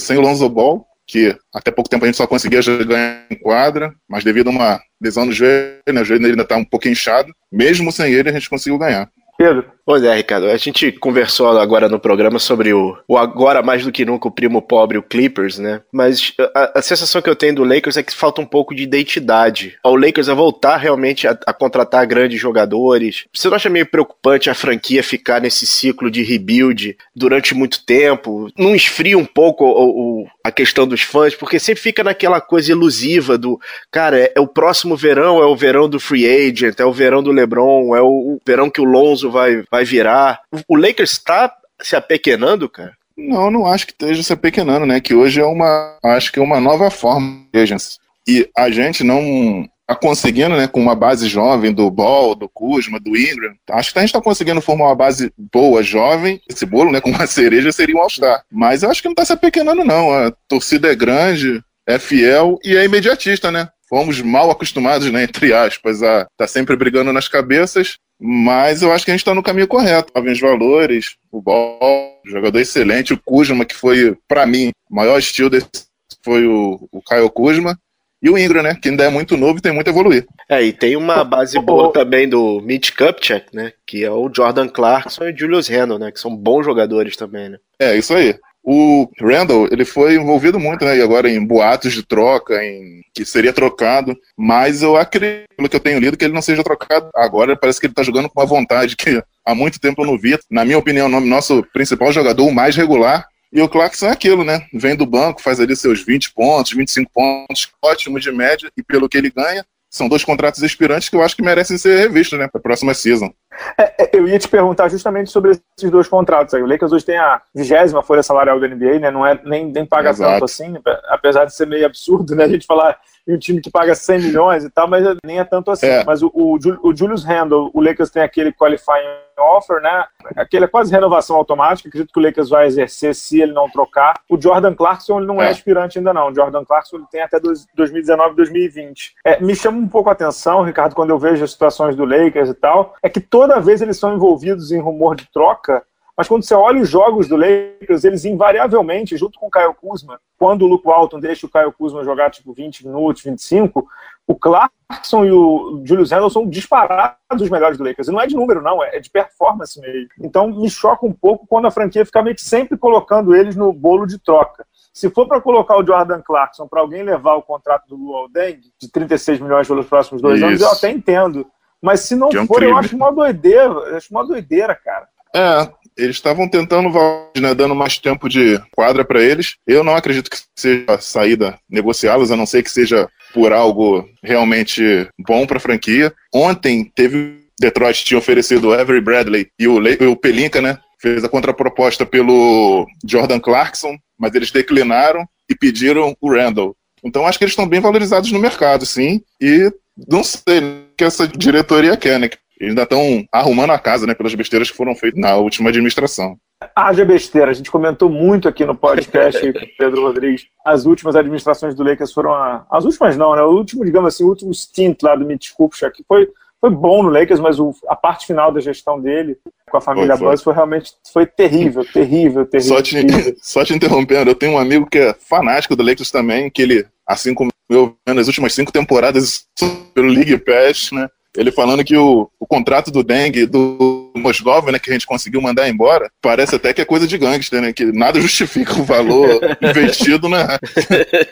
[SPEAKER 4] sem o Lonzo Ball que até pouco tempo a gente só conseguia ganhar em quadra, mas devido a uma lesão no joelho, né, o joelho ainda está um pouco inchado, mesmo sem ele a gente conseguiu ganhar.
[SPEAKER 2] Pedro.
[SPEAKER 3] Pois é, Ricardo. A gente conversou agora no programa sobre o, o agora mais do que nunca o primo pobre, o Clippers, né? Mas a, a, sensação que eu tenho do Lakers é que falta um pouco de identidade. O Lakers a voltar realmente a, a, contratar grandes jogadores. Você não acha meio preocupante a franquia ficar nesse ciclo de rebuild durante muito tempo? Não esfria um pouco o, o, a questão dos fãs? Porque sempre fica naquela coisa ilusiva do, cara, é, é, o próximo verão, é o verão do free agent, é o verão do LeBron, é o, o verão que o Lonzo vai, vai virar. O Lakers está se apequenando, cara?
[SPEAKER 4] Não, não acho que esteja se apequenando, né? Que hoje é uma, acho que é uma nova forma de agents. E a gente não tá conseguindo, né, com uma base jovem do Ball, do Kuzma, do Ingram, acho que a gente está conseguindo formar uma base boa, jovem. Esse bolo, né, com uma cereja seria um All-Star. Mas eu acho que não está se apequenando, não. A torcida é grande, é fiel e é imediatista, né? Fomos mal acostumados, né, entre aspas, a tá sempre brigando nas cabeças mas eu acho que a gente está no caminho correto. Jovens valores, o Ball, jogador excelente, o Kuzma, que foi, para mim, o maior estilo desse foi o, o Caio Kuzma. E o Ingram, né? Que ainda é muito novo e tem muito a evoluir.
[SPEAKER 3] É, e tem uma base boa também do Mitch Kupchak, né? Que é o Jordan Clarkson e o Julius Randle, né? Que são bons jogadores também, né?
[SPEAKER 4] É, isso aí. O Randall, ele foi envolvido muito, né, agora em boatos de troca, em que seria trocado, mas eu acredito, pelo que eu tenho lido, que ele não seja trocado agora, parece que ele tá jogando com uma vontade que há muito tempo eu não via. Na minha opinião, o nosso principal jogador, o mais regular, e o Clarkson é aquilo, né? Vem do banco, faz ali seus 20 pontos, 25 pontos, ótimo de média, e pelo que ele ganha, são dois contratos expirantes que eu acho que merecem ser revistos, né, para a próxima season.
[SPEAKER 2] É, é, eu ia te perguntar justamente sobre esses dois contratos aí. O Lakers hoje tem a vigésima folha salarial da NBA, né? Não é nem, nem paga Exato. tanto assim, apesar de ser meio absurdo, né? A gente falar em um time que paga 100 milhões e tal, mas nem é tanto assim. É. Mas o, o, o, Julius Randle, o Lakers tem aquele qualifying offer, né? Aquele é quase renovação automática, acredito que o Lakers vai exercer se ele não trocar. O Jordan Clarkson ele não é, é aspirante ainda não. O Jordan Clarkson ele tem até 2019, 2020. É, me chama um pouco a atenção, Ricardo, quando eu vejo as situações do Lakers e tal, é que toda vez eles são envolvidos em rumor de troca, mas quando você olha os jogos do Lakers, eles invariavelmente, junto com o Caio Kuzma, quando o Luke Walton deixa o Caio Kuzma jogar tipo 20 minutos, 25, o Clarkson e o Julius Randle são disparados os melhores do Lakers. E não é de número, não, é de performance mesmo. Então me choca um pouco quando a franquia fica meio que sempre colocando eles no bolo de troca. Se for para colocar o Jordan Clarkson para alguém levar o contrato do Luol Deng de 36 milhões pelos próximos dois Isso. anos, eu até entendo. Mas se não for, eu acho uma doideira. Eu acho uma doideira, cara.
[SPEAKER 4] É, eles estavam tentando, né, dando mais tempo de quadra para eles. Eu não acredito que seja saída negociá-los, a não ser que seja por algo realmente bom para a franquia. Ontem teve Detroit tinha oferecido o Avery Bradley e o, Le o Pelinka, né? Fez a contraproposta pelo Jordan Clarkson, mas eles declinaram e pediram o Randall. Então acho que eles estão bem valorizados no mercado, sim. E não sei o que essa diretoria quer, né? Eles ainda estão arrumando a casa, né, pelas besteiras que foram feitas na última administração.
[SPEAKER 2] Haja besteira, a gente comentou muito aqui no podcast, Pedro Rodrigues. As últimas administrações do Lakers foram a... as últimas não, né? O último, digamos assim, o último stint lá do Mitch Kupchak foi foi bom no Lakers, mas o, a parte final da gestão dele com a família foi, foi. Buzz foi realmente foi terrível, terrível, terrível.
[SPEAKER 4] Só te,
[SPEAKER 2] terrível.
[SPEAKER 4] só te interrompendo, eu tenho um amigo que é fanático do Lakers também, que ele, assim como eu, nas últimas cinco temporadas pelo League Pass, né? Ele falando que o, o contrato do Deng do Mosgov, né, que a gente conseguiu mandar embora, parece até que é coisa de gangster, né? Que nada justifica o valor investido na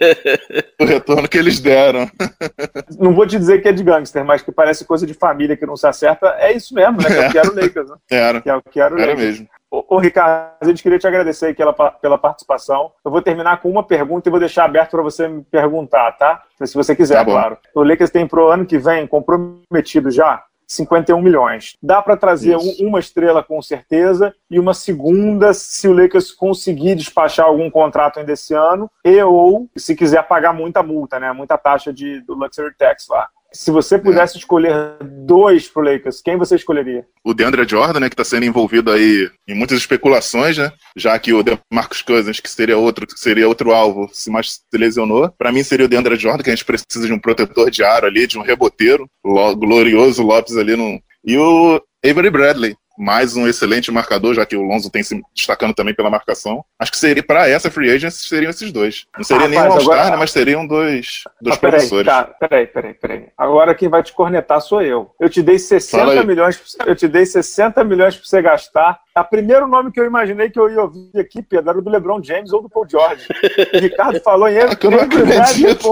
[SPEAKER 4] o retorno que eles deram.
[SPEAKER 2] Não vou te dizer que é de gangster, mas que parece coisa de família que não se acerta. É isso mesmo, né? Que é o que era o Lakers, né?
[SPEAKER 4] Era.
[SPEAKER 2] Que é o que era o
[SPEAKER 4] era Lakers. mesmo.
[SPEAKER 2] Ô, Ricardo, a gente queria te agradecer pela, pela participação. Eu vou terminar com uma pergunta e vou deixar aberto para você me perguntar, tá? Se você quiser, tá claro. O Lakers tem pro ano que vem comprometido já 51 milhões. Dá para trazer um, uma estrela com certeza e uma segunda se o Lakers conseguir despachar algum contrato ainda esse ano e ou se quiser pagar muita multa, né? Muita taxa de, do Luxury Tax lá. Se você pudesse é. escolher dois pro Lakers, quem você escolheria?
[SPEAKER 4] O DeAndre Jordan, né, que está sendo envolvido aí em muitas especulações, né? Já que o Marcus Cousins, que seria outro, que seria outro alvo, se mais se lesionou. Para mim seria o DeAndre Jordan, que a gente precisa de um protetor de aro ali, de um reboteiro, glorioso Lopes ali no e o Avery Bradley, mais um excelente marcador, já que o Lonzo tem se destacando também pela marcação. Acho que seria para essa free agency seriam esses dois. Não seria ah, nem um All-Star, agora... né, mas seriam dois, dois ah, peraí, professores. Tá,
[SPEAKER 2] peraí, peraí, peraí. Agora quem vai te cornetar sou eu. Eu te dei 60 milhões, eu te dei 60 milhões para você gastar. O primeiro nome que eu imaginei que eu ia ouvir aqui, Pedro, era do LeBron James ou do Paul George. O Ricardo falou em ele. É que eu não acredito.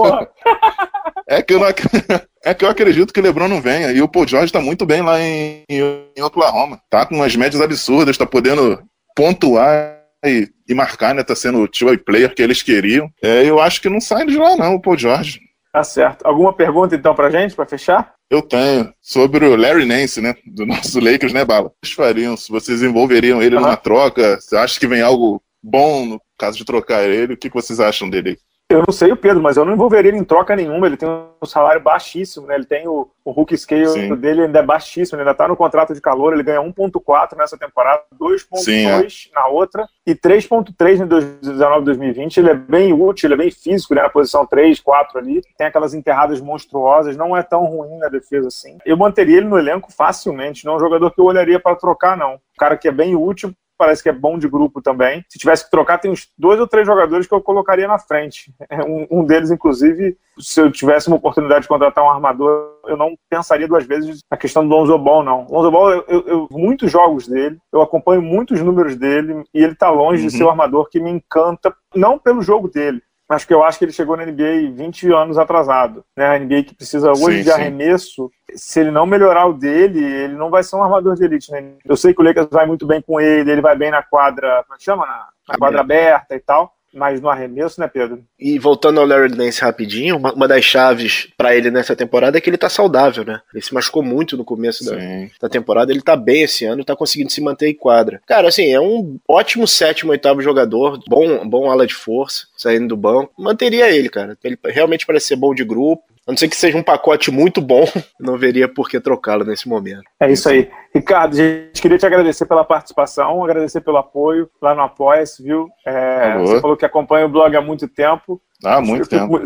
[SPEAKER 4] É que eu não É que eu acredito que o LeBron não venha. E o Paul George tá muito bem lá em, em Oklahoma. Tá com umas médias absurdas, tá podendo pontuar e, e marcar, né? Tá sendo o two player que eles queriam. É, eu acho que não sai de lá, não, o Paul George.
[SPEAKER 2] Tá certo. Alguma pergunta então pra gente, pra fechar?
[SPEAKER 4] Eu tenho. Sobre o Larry Nance, né? Do nosso Lakers, né, Bala? Vocês fariam, se vocês envolveriam ele uhum. numa troca, você acha que vem algo bom no caso de trocar ele? O que, que vocês acham dele?
[SPEAKER 2] Eu não sei o Pedro, mas eu não envolveria ele em troca nenhuma. Ele tem um salário baixíssimo, né? Ele tem o, o Hulk Scale Sim. dele ainda é baixíssimo, ele ainda tá no contrato de calor, ele ganha 1.4 nessa temporada, 2.2 é. na outra e 3.3 em 2019 2020. Ele é bem útil, ele é bem físico, né? Na posição 3, 4 ali. Tem aquelas enterradas monstruosas, não é tão ruim na defesa assim. Eu manteria ele no elenco facilmente, não é um jogador que eu olharia para trocar, não. Um cara que é bem útil, parece que é bom de grupo também. Se tivesse que trocar, tem uns dois ou três jogadores que eu colocaria na frente. É, um, um deles, inclusive, se eu tivesse uma oportunidade de contratar um armador, eu não pensaria duas vezes na questão do Lonzo Ball, não. Lonzo Ball, eu, eu, eu muitos jogos dele, eu acompanho muitos números dele e ele está longe uhum. de ser o armador que me encanta, não pelo jogo dele, mas que eu acho que ele chegou na NBA 20 anos atrasado. Né? A NBA que precisa hoje sim, de arremesso, se ele não melhorar o dele, ele não vai ser um armador de elite. Né? Eu sei que o Lakers vai muito bem com ele, ele vai bem na quadra, como é chama? Na, na quadra aberta e tal mais no arremesso, né, Pedro?
[SPEAKER 3] E voltando ao Larry Nance rapidinho, uma, uma das chaves para ele nessa temporada é que ele tá saudável, né? Ele se machucou muito no começo da, da, temporada, ele tá bem esse ano, tá conseguindo se manter em quadra. Cara, assim, é um ótimo sétimo, oitavo jogador, bom, bom ala de força, saindo do banco. Manteria ele, cara. Ele realmente parece ser bom de grupo, a não ser que seja um pacote muito bom, não veria por que trocá-lo nesse momento.
[SPEAKER 2] É isso aí. Ricardo, gente queria te agradecer pela participação, agradecer pelo apoio lá no Apoia-se, viu? É, você falou que acompanha o blog há muito tempo.
[SPEAKER 4] Há muito tempo.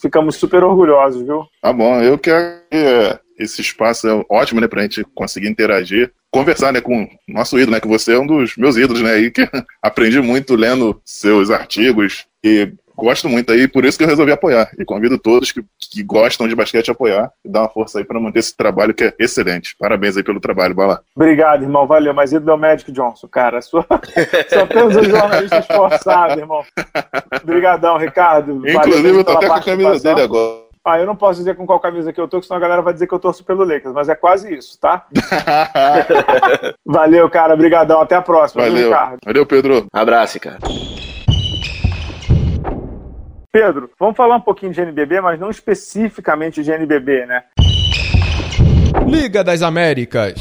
[SPEAKER 2] ficamos super orgulhosos, viu?
[SPEAKER 4] Tá bom, eu quero é, esse espaço é ótimo, né, pra gente conseguir interagir, conversar, né, com o nosso ídolo, né, que você é um dos meus ídolos, né, e que aprendi muito lendo seus artigos e gosto muito aí, por isso que eu resolvi apoiar. E convido todos que, que gostam de basquete a apoiar e dar uma força aí para manter esse trabalho que é excelente. Parabéns aí pelo trabalho, Bala.
[SPEAKER 2] Obrigado, irmão. Valeu. Mas ídolo é o Magic Johnson, cara. Só, só temos um jornalista esforçado, irmão. Obrigadão, Ricardo.
[SPEAKER 4] Inclusive, eu tô até com a camisa dele agora.
[SPEAKER 2] Ah, eu não posso dizer com qual camisa que eu tô, senão a galera vai dizer que eu torço pelo Lakers, mas é quase isso, tá? Valeu, cara. Obrigadão. Até a próxima.
[SPEAKER 4] Valeu. Valeu, Pedro.
[SPEAKER 3] Abraço, cara.
[SPEAKER 2] Pedro, vamos falar um pouquinho de NBB, mas não especificamente de NBB, né?
[SPEAKER 1] Liga das Américas.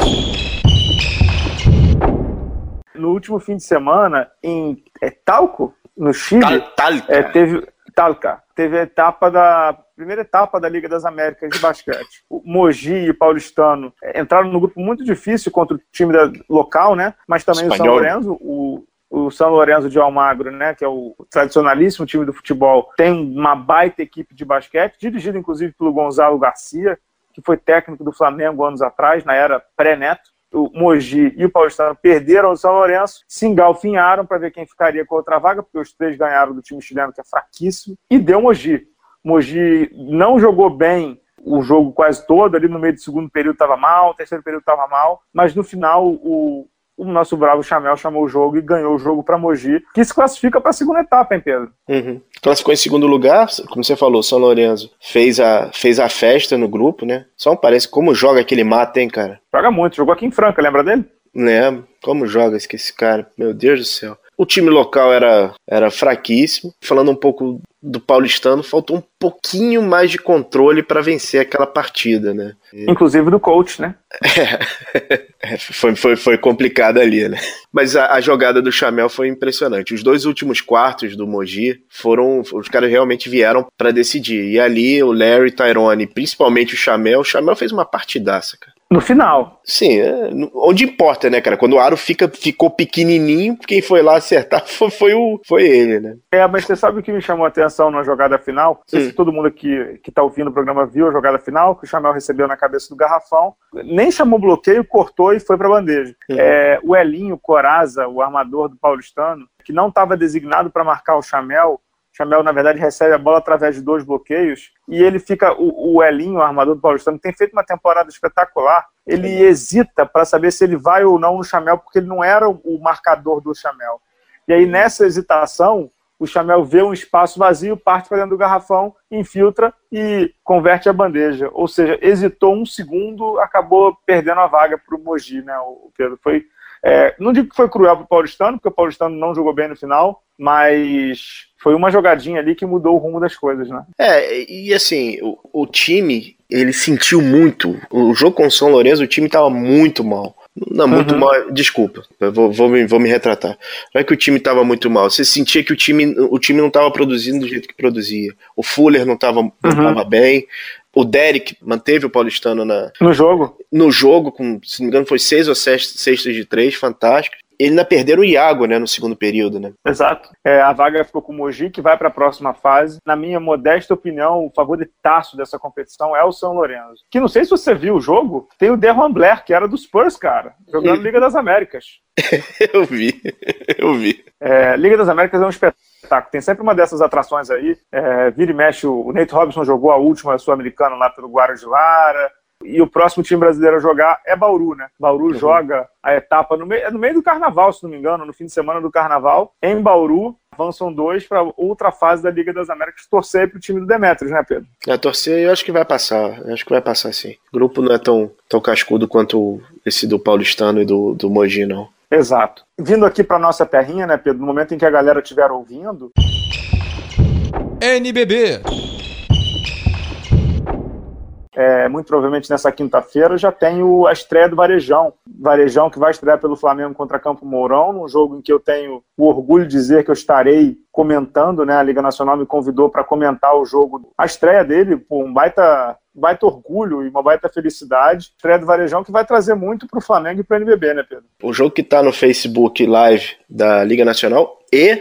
[SPEAKER 2] No último fim de semana, em é, Talco, no Chile,
[SPEAKER 3] Tal, Talca.
[SPEAKER 2] É, teve Talca, teve a etapa da primeira etapa da Liga das Américas de basquete. O Mogi e o Paulistano é, entraram no grupo muito difícil contra o time da, local, né? Mas também Espanhol. o São Lourenço, o o São Lourenço de Almagro, né, que é o tradicionalíssimo time do futebol, tem uma baita equipe de basquete, dirigida inclusive pelo Gonzalo Garcia, que foi técnico do Flamengo anos atrás, na era pré-neto. O Mogi e o Paulistano perderam o São Lourenço, se engalfinharam para ver quem ficaria com a outra vaga, porque os três ganharam do time chileno, que é fraquíssimo, e deu Mogi. Mogi não jogou bem o jogo quase todo, ali no meio do segundo período estava mal, terceiro período estava mal, mas no final o, o nosso bravo Chamel chamou o jogo e ganhou o jogo para Mogi, que se classifica para a segunda etapa, hein, Pedro?
[SPEAKER 3] Uhum. Classificou em segundo lugar, como você falou, São Lourenço fez a, fez a festa no grupo, né? Só um parece como joga aquele mata, hein, cara?
[SPEAKER 2] Joga muito, jogou aqui em Franca, lembra dele?
[SPEAKER 3] Lembro. Como joga esse cara? Meu Deus do céu. O time local era, era fraquíssimo. Falando um pouco do paulistano, faltou um pouquinho mais de controle para vencer aquela partida, né?
[SPEAKER 2] Inclusive do coach, né?
[SPEAKER 3] É, foi, foi, foi complicado ali, né? Mas a, a, jogada do Chamel foi impressionante. Os dois últimos quartos do Mogi foram. Os caras realmente vieram para decidir. E ali o Larry Tyrone, principalmente o Chamel, o Chamel fez uma partidaça, cara.
[SPEAKER 2] No final.
[SPEAKER 3] Sim, é, onde importa, né, cara? Quando o aro fica, ficou pequenininho, quem foi lá acertar foi, foi, o, foi ele, né?
[SPEAKER 2] É, mas você sabe o que me chamou a atenção na jogada final? Não sei hum. se todo mundo aqui que tá ouvindo o programa viu a jogada final, que o Chamel recebeu na cabeça do garrafão, nem chamou bloqueio, cortou e foi pra bandeja. Hum. É, o Elinho Coraza, o armador do paulistano, que não estava designado para marcar o Chamel, Chamel, na verdade, recebe a bola através de dois bloqueios e ele fica. O, o Elinho, o armador do Paulistano, tem feito uma temporada espetacular. Ele Sim. hesita para saber se ele vai ou não no Chamel, porque ele não era o marcador do Chamel. E aí, nessa hesitação, o Chamel vê um espaço vazio, parte para dentro do garrafão, infiltra e converte a bandeja. Ou seja, hesitou um segundo, acabou perdendo a vaga para o Mogi, né, o Pedro? Foi é, não digo que foi cruel para o Paulistano, porque o Paulistano não jogou bem no final, mas foi uma jogadinha ali que mudou o rumo das coisas, né?
[SPEAKER 3] É, e assim, o, o time, ele sentiu muito. O jogo com o São Lourenço, o time estava muito mal. Não, muito uhum. mal. Desculpa, vou, vou, me, vou me retratar. Não é que o time estava muito mal. Você sentia que o time, o time não estava produzindo do jeito que produzia. O Fuller não estava uhum. bem. O Derek manteve o paulistano na,
[SPEAKER 2] no jogo.
[SPEAKER 3] No jogo, com, se não me engano, foi seis ou sete cestas de três, fantástico. ele ainda perderam o Iago, né, no segundo período, né?
[SPEAKER 2] Exato. É, a vaga ficou com o Mogi, que vai para a próxima fase. Na minha modesta opinião, o favoritaço dessa competição é o São Lourenço. Que não sei se você viu o jogo, tem o Derron Blair, que era do Spurs, cara, jogando Liga das Américas.
[SPEAKER 3] eu vi, eu vi.
[SPEAKER 2] É, Liga das Américas é um espetáculo. Tem sempre uma dessas atrações aí. É, vira e mexe, o Nate Robinson jogou a última sul-americana lá pelo Guara de Lara. E o próximo time brasileiro a jogar é Bauru, né? Bauru uhum. joga a etapa no meio, é no meio do carnaval, se não me engano, no fim de semana do carnaval, em Bauru. Avançam dois para outra fase da Liga das Américas torcer para o time do Demetrios, né, Pedro?
[SPEAKER 3] É, torcer eu acho que vai passar. Eu acho que vai passar sim. O grupo não é tão, tão cascudo quanto esse do Paulistano e do, do Mogi, não.
[SPEAKER 2] Exato. Vindo aqui para nossa terrinha, né, Pedro? No momento em que a galera estiver ouvindo.
[SPEAKER 1] NBB.
[SPEAKER 2] É, muito provavelmente nessa quinta-feira já tem o, a estreia do Varejão. Varejão que vai estrear pelo Flamengo contra Campo Mourão, num jogo em que eu tenho o orgulho de dizer que eu estarei comentando, né? A Liga Nacional me convidou para comentar o jogo, a estreia dele, pô, um baita, baita orgulho e uma baita felicidade. Estreia do Varejão que vai trazer muito para o Flamengo e para o NBB, né, Pedro?
[SPEAKER 3] O jogo que está no Facebook Live da Liga Nacional e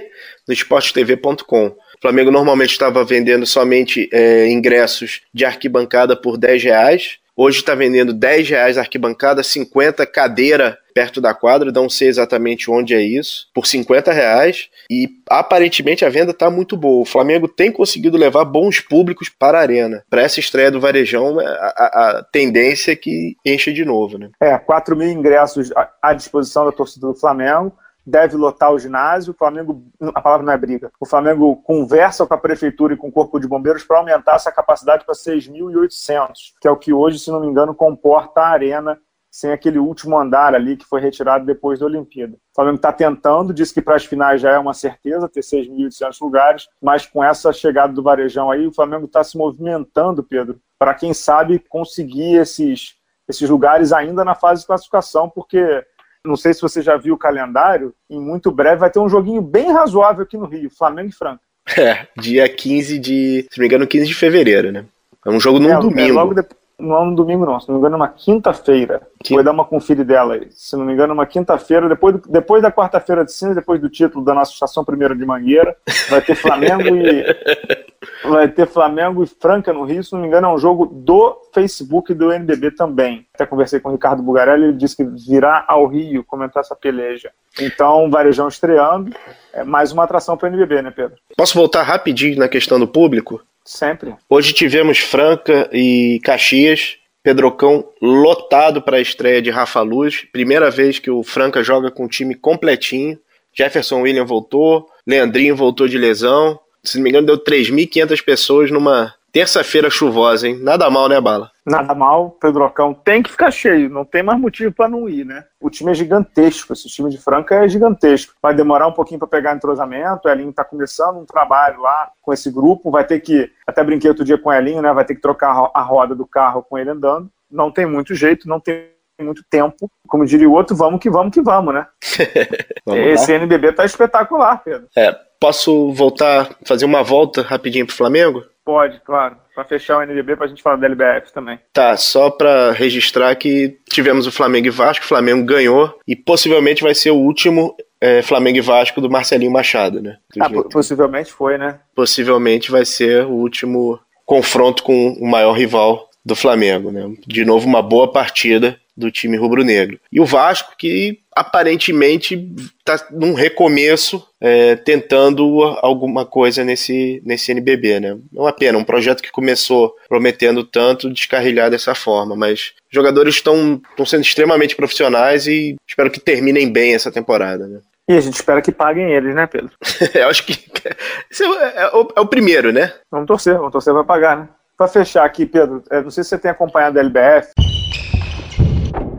[SPEAKER 3] no esportetv.com. Flamengo normalmente estava vendendo somente é, ingressos de arquibancada por 10 reais. Hoje está vendendo 10 reais arquibancada, 50 cadeira perto da quadra, não sei exatamente onde é isso, por 50 reais. E aparentemente a venda está muito boa. O Flamengo tem conseguido levar bons públicos para a arena. Para essa estreia do Varejão, a, a, a, tendência é que enche de novo. Né?
[SPEAKER 2] É, 4 mil ingressos à disposição da torcida do Flamengo deve lotar o ginásio. O Flamengo, a palavra não é briga, o Flamengo conversa com a prefeitura e com o Corpo de Bombeiros para aumentar essa capacidade para 6.800, que é o que hoje, se não me engano, comporta a arena sem aquele último andar ali que foi retirado depois da Olimpíada. O Flamengo está tentando, diz que para as finais já é uma certeza ter 6.800 lugares, mas com essa chegada do Varejão aí, o Flamengo está se movimentando, Pedro, para quem sabe conseguir esses, esses lugares ainda na fase de classificação, porque não sei se você já viu o calendário, em muito breve vai ter um joguinho bem razoável aqui no Rio, Flamengo e Franca.
[SPEAKER 3] É, dia 15 de. Se não me engano, 15 de fevereiro, né? É um jogo num
[SPEAKER 2] é,
[SPEAKER 3] domingo. É
[SPEAKER 2] logo depois não é no domingo, não. Se não me engano, é uma quinta-feira. Que... Vou dar uma conferidela aí. Se não me engano, é uma quinta-feira, depois, do, depois da quarta-feira de cinza, depois do título da nossa estação primeira de Mangueira, vai ter Flamengo e. Vai ter Flamengo e Franca no Rio. Se não me engano, é um jogo do Facebook do NBB também. Até conversei com o Ricardo Bugarelli, ele disse que virá ao Rio comentar essa peleja. Então, Varejão estreando, é mais uma atração para o NBB, né, Pedro?
[SPEAKER 3] Posso voltar rapidinho na questão do público?
[SPEAKER 2] Sempre.
[SPEAKER 3] Hoje tivemos Franca e Caxias. Pedrocão lotado para a estreia de Rafa Luz. Primeira vez que o Franca joga com o time completinho. Jefferson William voltou, Leandrinho voltou de lesão. Se não me engano, deu 3.500 pessoas numa terça-feira chuvosa, hein? Nada mal, né, Bala?
[SPEAKER 2] Nada mal, Pedrocão tem que ficar cheio, não tem mais motivo para não ir, né? O time é gigantesco, esse time de Franca é gigantesco. Vai demorar um pouquinho para pegar entrosamento, o Elinho está começando um trabalho lá com esse grupo, vai ter que, até brinquei outro dia com o Elinho, né? Vai ter que trocar a roda do carro com ele andando. Não tem muito jeito, não tem muito tempo. Como diria o outro, vamos que vamos que vamos, né? vamos esse lá. NBB tá espetacular, Pedro.
[SPEAKER 3] É, posso voltar, fazer uma volta rapidinho pro Flamengo?
[SPEAKER 2] Pode, claro. Para fechar o NBB, para a gente falar da LBF também.
[SPEAKER 3] Tá, só para registrar que tivemos o Flamengo e Vasco, o Flamengo ganhou e possivelmente vai ser o último é, Flamengo e Vasco do Marcelinho Machado, né?
[SPEAKER 2] Ah, possivelmente foi, né?
[SPEAKER 3] Possivelmente vai ser o último confronto com o maior rival do Flamengo, né? De novo, uma boa partida do time rubro-negro. E o Vasco, que aparentemente está num recomeço, é, tentando alguma coisa nesse, nesse NBB, né? É uma pena, um projeto que começou prometendo tanto descarrilhar dessa forma, mas jogadores estão sendo extremamente profissionais e espero que terminem bem essa temporada, né?
[SPEAKER 2] E a gente espera que paguem eles, né, Pedro?
[SPEAKER 3] Eu acho que esse é, é, o, é o primeiro, né?
[SPEAKER 2] Vamos torcer, vamos torcer para pagar, né? Para fechar aqui, Pedro, é, não sei se você tem acompanhado a LBF.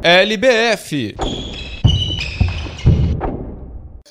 [SPEAKER 1] LBF.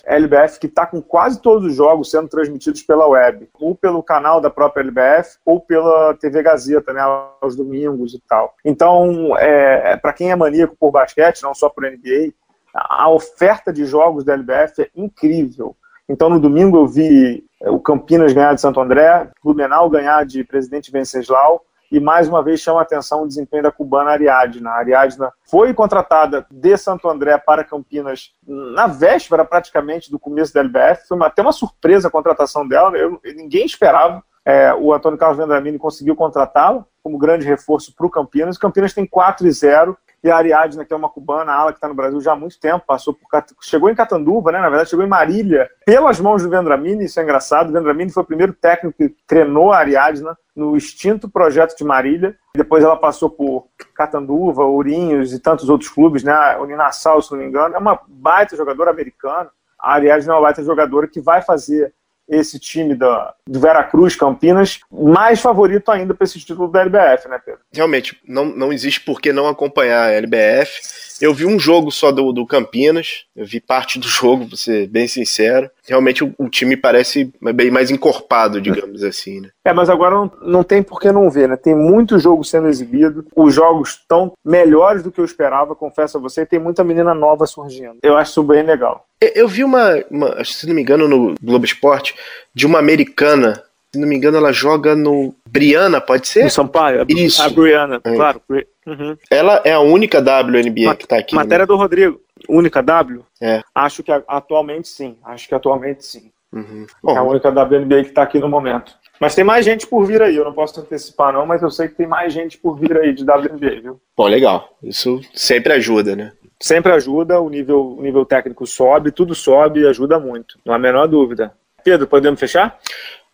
[SPEAKER 2] LBF que está com quase todos os jogos sendo transmitidos pela web, ou pelo canal da própria LBF, ou pela TV Gazeta, né, aos domingos e tal. Então, é, para quem é maníaco por basquete, não só por NBA, a oferta de jogos da LBF é incrível. Então, no domingo eu vi o Campinas ganhar de Santo André, Blumenau ganhar de Presidente Venceslau, e mais uma vez chama a atenção o desempenho da cubana Ariadna. A Ariadna foi contratada de Santo André para Campinas na véspera praticamente do começo da LBF. Foi até uma surpresa a contratação dela, eu, ninguém esperava. É, o Antônio Carlos Vendramini conseguiu contratá-la como grande reforço para o Campinas. O Campinas tem 4 e 0 e a Ariadna, que é uma cubana, ala que está no Brasil já há muito tempo, passou por chegou em Catanduva, né? Na verdade, chegou em Marília, pelas mãos do Vendramini, isso é engraçado. O Vendramini foi o primeiro técnico que treinou a Ariadna no extinto projeto de Marília. Depois ela passou por Catanduva, Ourinhos e tantos outros clubes, né? O Ninassau, se não me engano. É uma baita jogadora americana. A Ariadna é uma baita jogadora que vai fazer esse time da, do Veracruz, Campinas, mais favorito ainda para esse título da LBF, né, Pedro?
[SPEAKER 3] Realmente, não, não existe por que não acompanhar a LBF. Eu vi um jogo só do, do Campinas, eu vi parte do jogo, vou ser bem sincero. Realmente o, o time parece bem mais encorpado, digamos assim, né?
[SPEAKER 2] É, mas agora não, não tem por que não ver, né? Tem muito jogo sendo exibido, os jogos estão melhores do que eu esperava, confesso a você, e tem muita menina nova surgindo. Eu acho isso bem legal.
[SPEAKER 3] Eu vi uma, uma, se não me engano, no Globo Esporte, de uma americana. Se não me engano, ela joga no Briana, pode ser?
[SPEAKER 2] No Sampaio.
[SPEAKER 3] Isso.
[SPEAKER 2] A Briana, é. claro. Uhum.
[SPEAKER 3] Ela é a única WNBA Ma que tá aqui.
[SPEAKER 2] Matéria né? do Rodrigo. Única W?
[SPEAKER 3] É.
[SPEAKER 2] Acho que atualmente sim. Acho que atualmente sim. Uhum. É a única WNBA que tá aqui no momento. Mas tem mais gente por vir aí, eu não posso antecipar não, mas eu sei que tem mais gente por vir aí de WNBA, viu?
[SPEAKER 3] Pô, legal. Isso sempre ajuda, né?
[SPEAKER 2] sempre ajuda, o nível, o nível técnico sobe, tudo sobe e ajuda muito, não há a menor dúvida. Pedro, podemos fechar?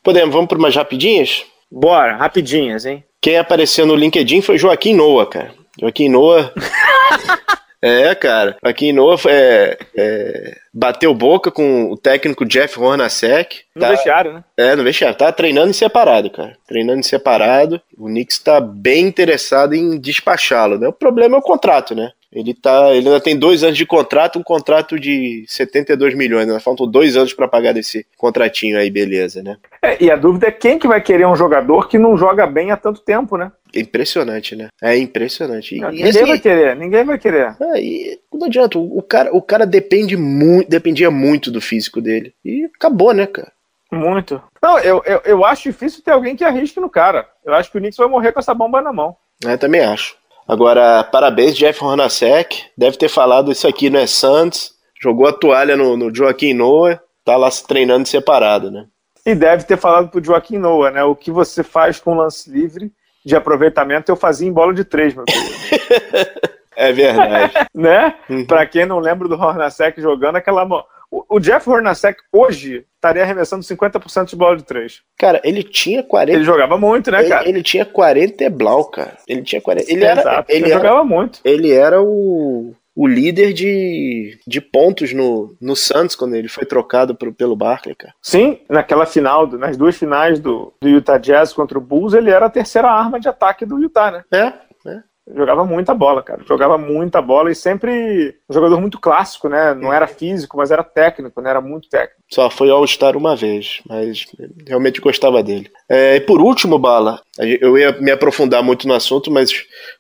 [SPEAKER 3] Podemos, vamos para umas rapidinhas?
[SPEAKER 2] Bora, rapidinhas, hein?
[SPEAKER 3] Quem apareceu no LinkedIn foi Joaquim Noah, cara. Joaquim Noah. é, cara. Joaquim Noah é, é, bateu boca com o técnico Jeff Hornacek.
[SPEAKER 2] No tá, vestiário, né?
[SPEAKER 3] É, no vestiário. Tá treinando em separado, cara. Treinando em separado. O Knicks tá bem interessado em despachá-lo, né? O problema é o contrato, né? Ele, tá, ele ainda tem dois anos de contrato, um contrato de 72 milhões. Né? Faltam dois anos para pagar desse contratinho aí, beleza, né?
[SPEAKER 2] É, e a dúvida é quem que vai querer um jogador que não joga bem há tanto tempo, né?
[SPEAKER 3] É impressionante, né? É impressionante. E,
[SPEAKER 2] não, ninguém assim, vai querer, ninguém vai querer.
[SPEAKER 3] É, e não adianta, o, cara, o cara depende muito, dependia muito do físico dele. E acabou, né, cara?
[SPEAKER 2] Muito. Não, eu, eu, eu acho difícil ter alguém que arrisque no cara. Eu acho que o Knicks vai morrer com essa bomba na mão.
[SPEAKER 3] É, também acho. Agora, parabéns, Jeff Hornacek. Deve ter falado isso aqui no é Santos. Jogou a toalha no, no Joaquim Noah. Tá lá se treinando separado, né?
[SPEAKER 2] E deve ter falado pro Joaquim Noah, né? O que você faz com lance livre de aproveitamento eu fazia em bola de três, meu filho.
[SPEAKER 3] é verdade.
[SPEAKER 2] né? Uhum. Pra quem não lembra do Hornacek jogando aquela mão o, Jeff Hornacek hoje estaria arremessando 50% de bola de três.
[SPEAKER 3] Cara, ele tinha 40.
[SPEAKER 2] Ele jogava muito, né,
[SPEAKER 3] ele,
[SPEAKER 2] cara?
[SPEAKER 3] Ele tinha 40 e blau, cara. Ele tinha 40. Ele era,
[SPEAKER 2] Exato.
[SPEAKER 3] Ele,
[SPEAKER 2] ele era, jogava muito.
[SPEAKER 3] Ele era o, o líder de, de pontos no, no Santos quando ele foi trocado pro, pelo Barkley, cara.
[SPEAKER 2] Sim, naquela final, nas duas finais do, do Utah Jazz contra o Bulls, ele era a terceira arma de ataque do Utah, né?
[SPEAKER 3] É, é
[SPEAKER 2] jogava muita bola, cara. Jogava muita bola e sempre um jogador muito clássico, né? Não era físico, mas era técnico, né? Era muito técnico.
[SPEAKER 3] Só foi All-Star uma vez, mas realmente gostava dele. É, e por último, Bala, eu ia me aprofundar muito no assunto, mas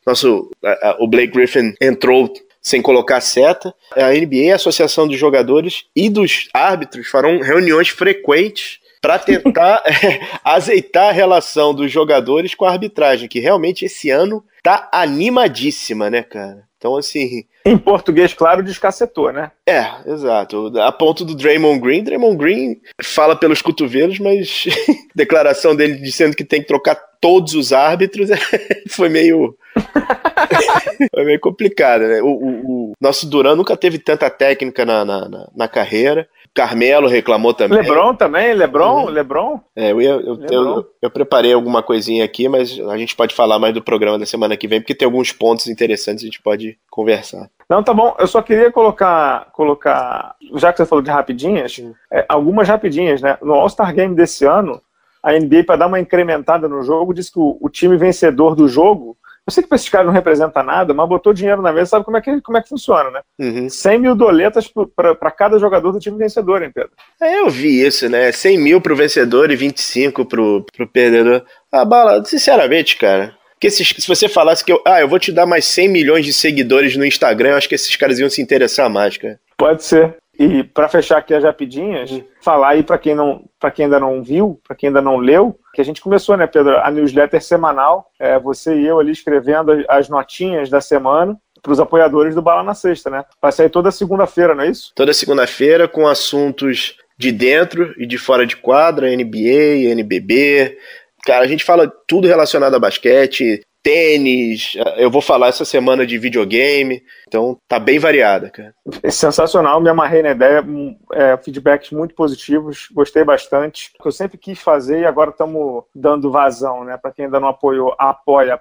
[SPEAKER 3] nosso, a, a, o Blake Griffin entrou sem colocar seta. A NBA, a Associação dos Jogadores e dos Árbitros farão reuniões frequentes para tentar é, azeitar a relação dos jogadores com a arbitragem, que realmente esse ano tá animadíssima, né, cara? Então, assim.
[SPEAKER 2] Em português, claro, descacetou, né?
[SPEAKER 3] É, exato. A ponto do Draymond Green. Draymond Green fala pelos cotovelos, mas declaração dele dizendo que tem que trocar todos os árbitros foi meio. foi meio complicado, né? O, o, o, nosso Duran nunca teve tanta técnica na, na, na, na carreira. Carmelo reclamou também.
[SPEAKER 2] Lebron também, Lebron, uhum. Lebron.
[SPEAKER 3] É, eu, eu, Lebron. Eu, eu, preparei alguma coisinha aqui, mas a gente pode falar mais do programa da semana que vem, porque tem alguns pontos interessantes a gente pode conversar.
[SPEAKER 2] Não, tá bom. Eu só queria colocar, colocar já que você falou de rapidinhas, é, algumas rapidinhas, né? No All-Star Game desse ano, a NBA, para dar uma incrementada no jogo, disse que o, o time vencedor do jogo eu sei que para esses caras não representa nada, mas botou dinheiro na mesa, sabe como é que, como é que funciona, né?
[SPEAKER 3] Uhum.
[SPEAKER 2] 100 mil doletas para cada jogador do time vencedor, hein, Pedro?
[SPEAKER 3] É, eu vi isso, né? 100 mil pro vencedor e 25 pro, pro perdedor. Ah, bala, sinceramente, cara. Que se, se você falasse que eu, ah, eu vou te dar mais 100 milhões de seguidores no Instagram, eu acho que esses caras iam se interessar mais, cara.
[SPEAKER 2] Pode ser. E para fechar aqui as rapidinhas, falar aí para quem não, para quem ainda não viu, para quem ainda não leu, que a gente começou, né, Pedro, a newsletter semanal, é, você e eu ali escrevendo as notinhas da semana para os apoiadores do Bala na Sexta, né? Vai sair toda segunda-feira, não é isso?
[SPEAKER 3] Toda segunda-feira com assuntos de dentro e de fora de quadra, NBA, NBB. Cara, a gente fala tudo relacionado a basquete, tênis, eu vou falar essa semana de videogame, então tá bem variada, cara.
[SPEAKER 2] É sensacional, me amarrei na ideia, é, feedbacks muito positivos, gostei bastante. O que eu sempre quis fazer e agora estamos dando vazão, né? Para quem ainda não apoiou, apoia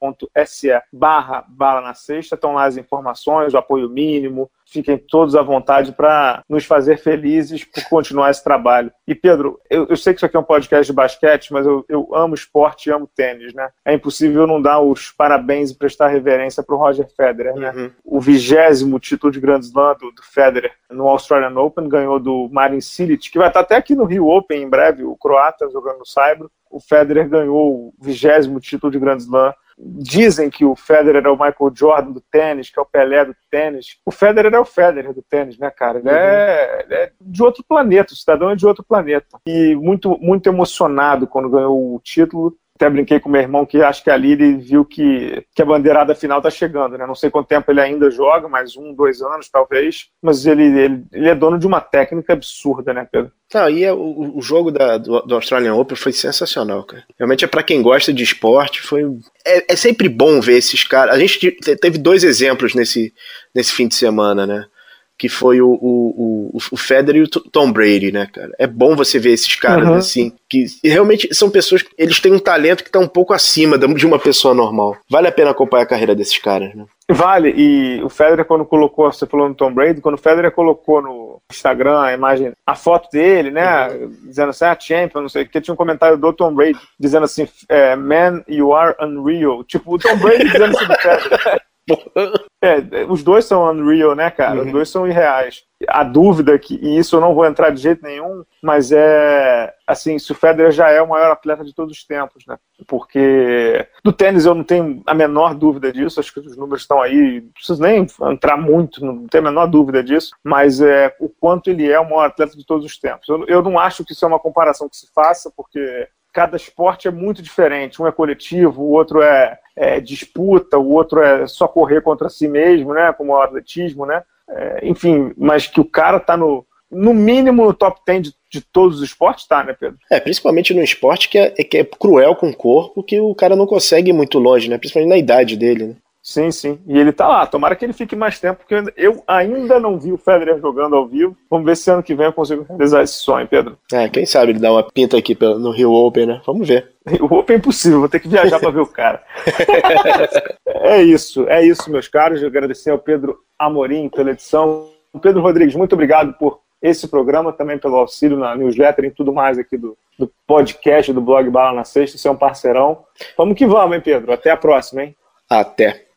[SPEAKER 2] apoia.se barra bala na sexta, estão lá as informações, o apoio mínimo, fiquem todos à vontade para nos fazer felizes por continuar esse trabalho. E Pedro, eu, eu, sei que isso aqui é um podcast de basquete, mas eu, eu amo esporte e amo tênis, né? É impossível não dar os parabéns e prestar reverência para o Roger Federer, né? Uhum. O vigésimo título de Grand Slam do, do, Federer no Australian Open, ganhou do Marin Cilic, que vai estar até aqui no Rio Open em breve, o croata jogando no Saibro. O Federer ganhou o vigésimo título de Grand Slam dizem que o Federer é o Michael Jordan do tênis, que é o Pelé do tênis. O Federer é o Federer do tênis, né, cara? Ele, é, uhum. ele é de outro planeta, o cidadão é de outro planeta. E muito, muito emocionado quando ganhou o título até brinquei com meu irmão que acho que ali ele viu que, que a bandeirada final tá chegando, né? Não sei quanto tempo ele ainda joga, mais um, dois anos talvez, mas ele, ele, ele é dono de uma técnica absurda, né, Pedro?
[SPEAKER 3] Não, e é, o, o jogo da, do, do, Australian Open foi sensacional, cara. Realmente é para quem gosta de esporte, foi. É, é sempre bom ver esses caras. A gente teve dois exemplos nesse, nesse fim de semana, né? Que foi o, o, o, o Federer e o Tom Brady, né, cara? É bom você ver esses caras uhum. assim, que realmente são pessoas que eles têm um talento que está um pouco acima de uma pessoa normal. Vale a pena acompanhar a carreira desses caras, né?
[SPEAKER 2] Vale, e o Federer quando colocou, você falou no Tom Brady, quando o Federer colocou no Instagram a imagem, a foto dele, né, uhum. dizendo assim, ah, champion, não sei o que, tinha um comentário do Tom Brady, dizendo assim, é, man, you are unreal. Tipo, o Tom Brady dizendo assim do Federer. É, os dois são unreal, né, cara? Uhum. Os dois são irreais. A dúvida que, e isso eu não vou entrar de jeito nenhum, mas é assim, se o Federer já é o maior atleta de todos os tempos, né? Porque do tênis eu não tenho a menor dúvida disso, acho que os números estão aí, não preciso nem entrar muito, não tenho a menor dúvida disso, mas é o quanto ele é o maior atleta de todos os tempos. Eu, eu não acho que isso é uma comparação que se faça, porque cada esporte é muito diferente. Um é coletivo, o outro é, é disputa, o outro é só correr contra si mesmo, né? Como o atletismo, né? É, enfim, mas que o cara tá no, no mínimo no top 10 de, de, todos os esportes, tá, né, Pedro?
[SPEAKER 3] É, principalmente no esporte que é, que é cruel com o corpo, que o cara não consegue ir muito longe, né? Principalmente na idade dele, né?
[SPEAKER 2] Sim, sim. E ele tá lá. Tomara que ele fique mais tempo, porque eu ainda não vi o Federer jogando ao vivo. Vamos ver se ano que vem eu consigo realizar esse sonho, Pedro.
[SPEAKER 3] É, quem sabe ele dá uma pinta aqui no Rio Open, né? Vamos ver.
[SPEAKER 2] O Open é impossível, vou ter que viajar para ver o cara. é isso, é isso, meus caros. Eu agradecer ao Pedro Amorim pela edição. Pedro Rodrigues, muito obrigado por esse programa, também pelo auxílio na newsletter e tudo mais aqui do, do podcast do blog Bala na Sexta. Você é um parceirão. Vamos que vamos, hein, Pedro? Até a próxima, hein?
[SPEAKER 3] Até.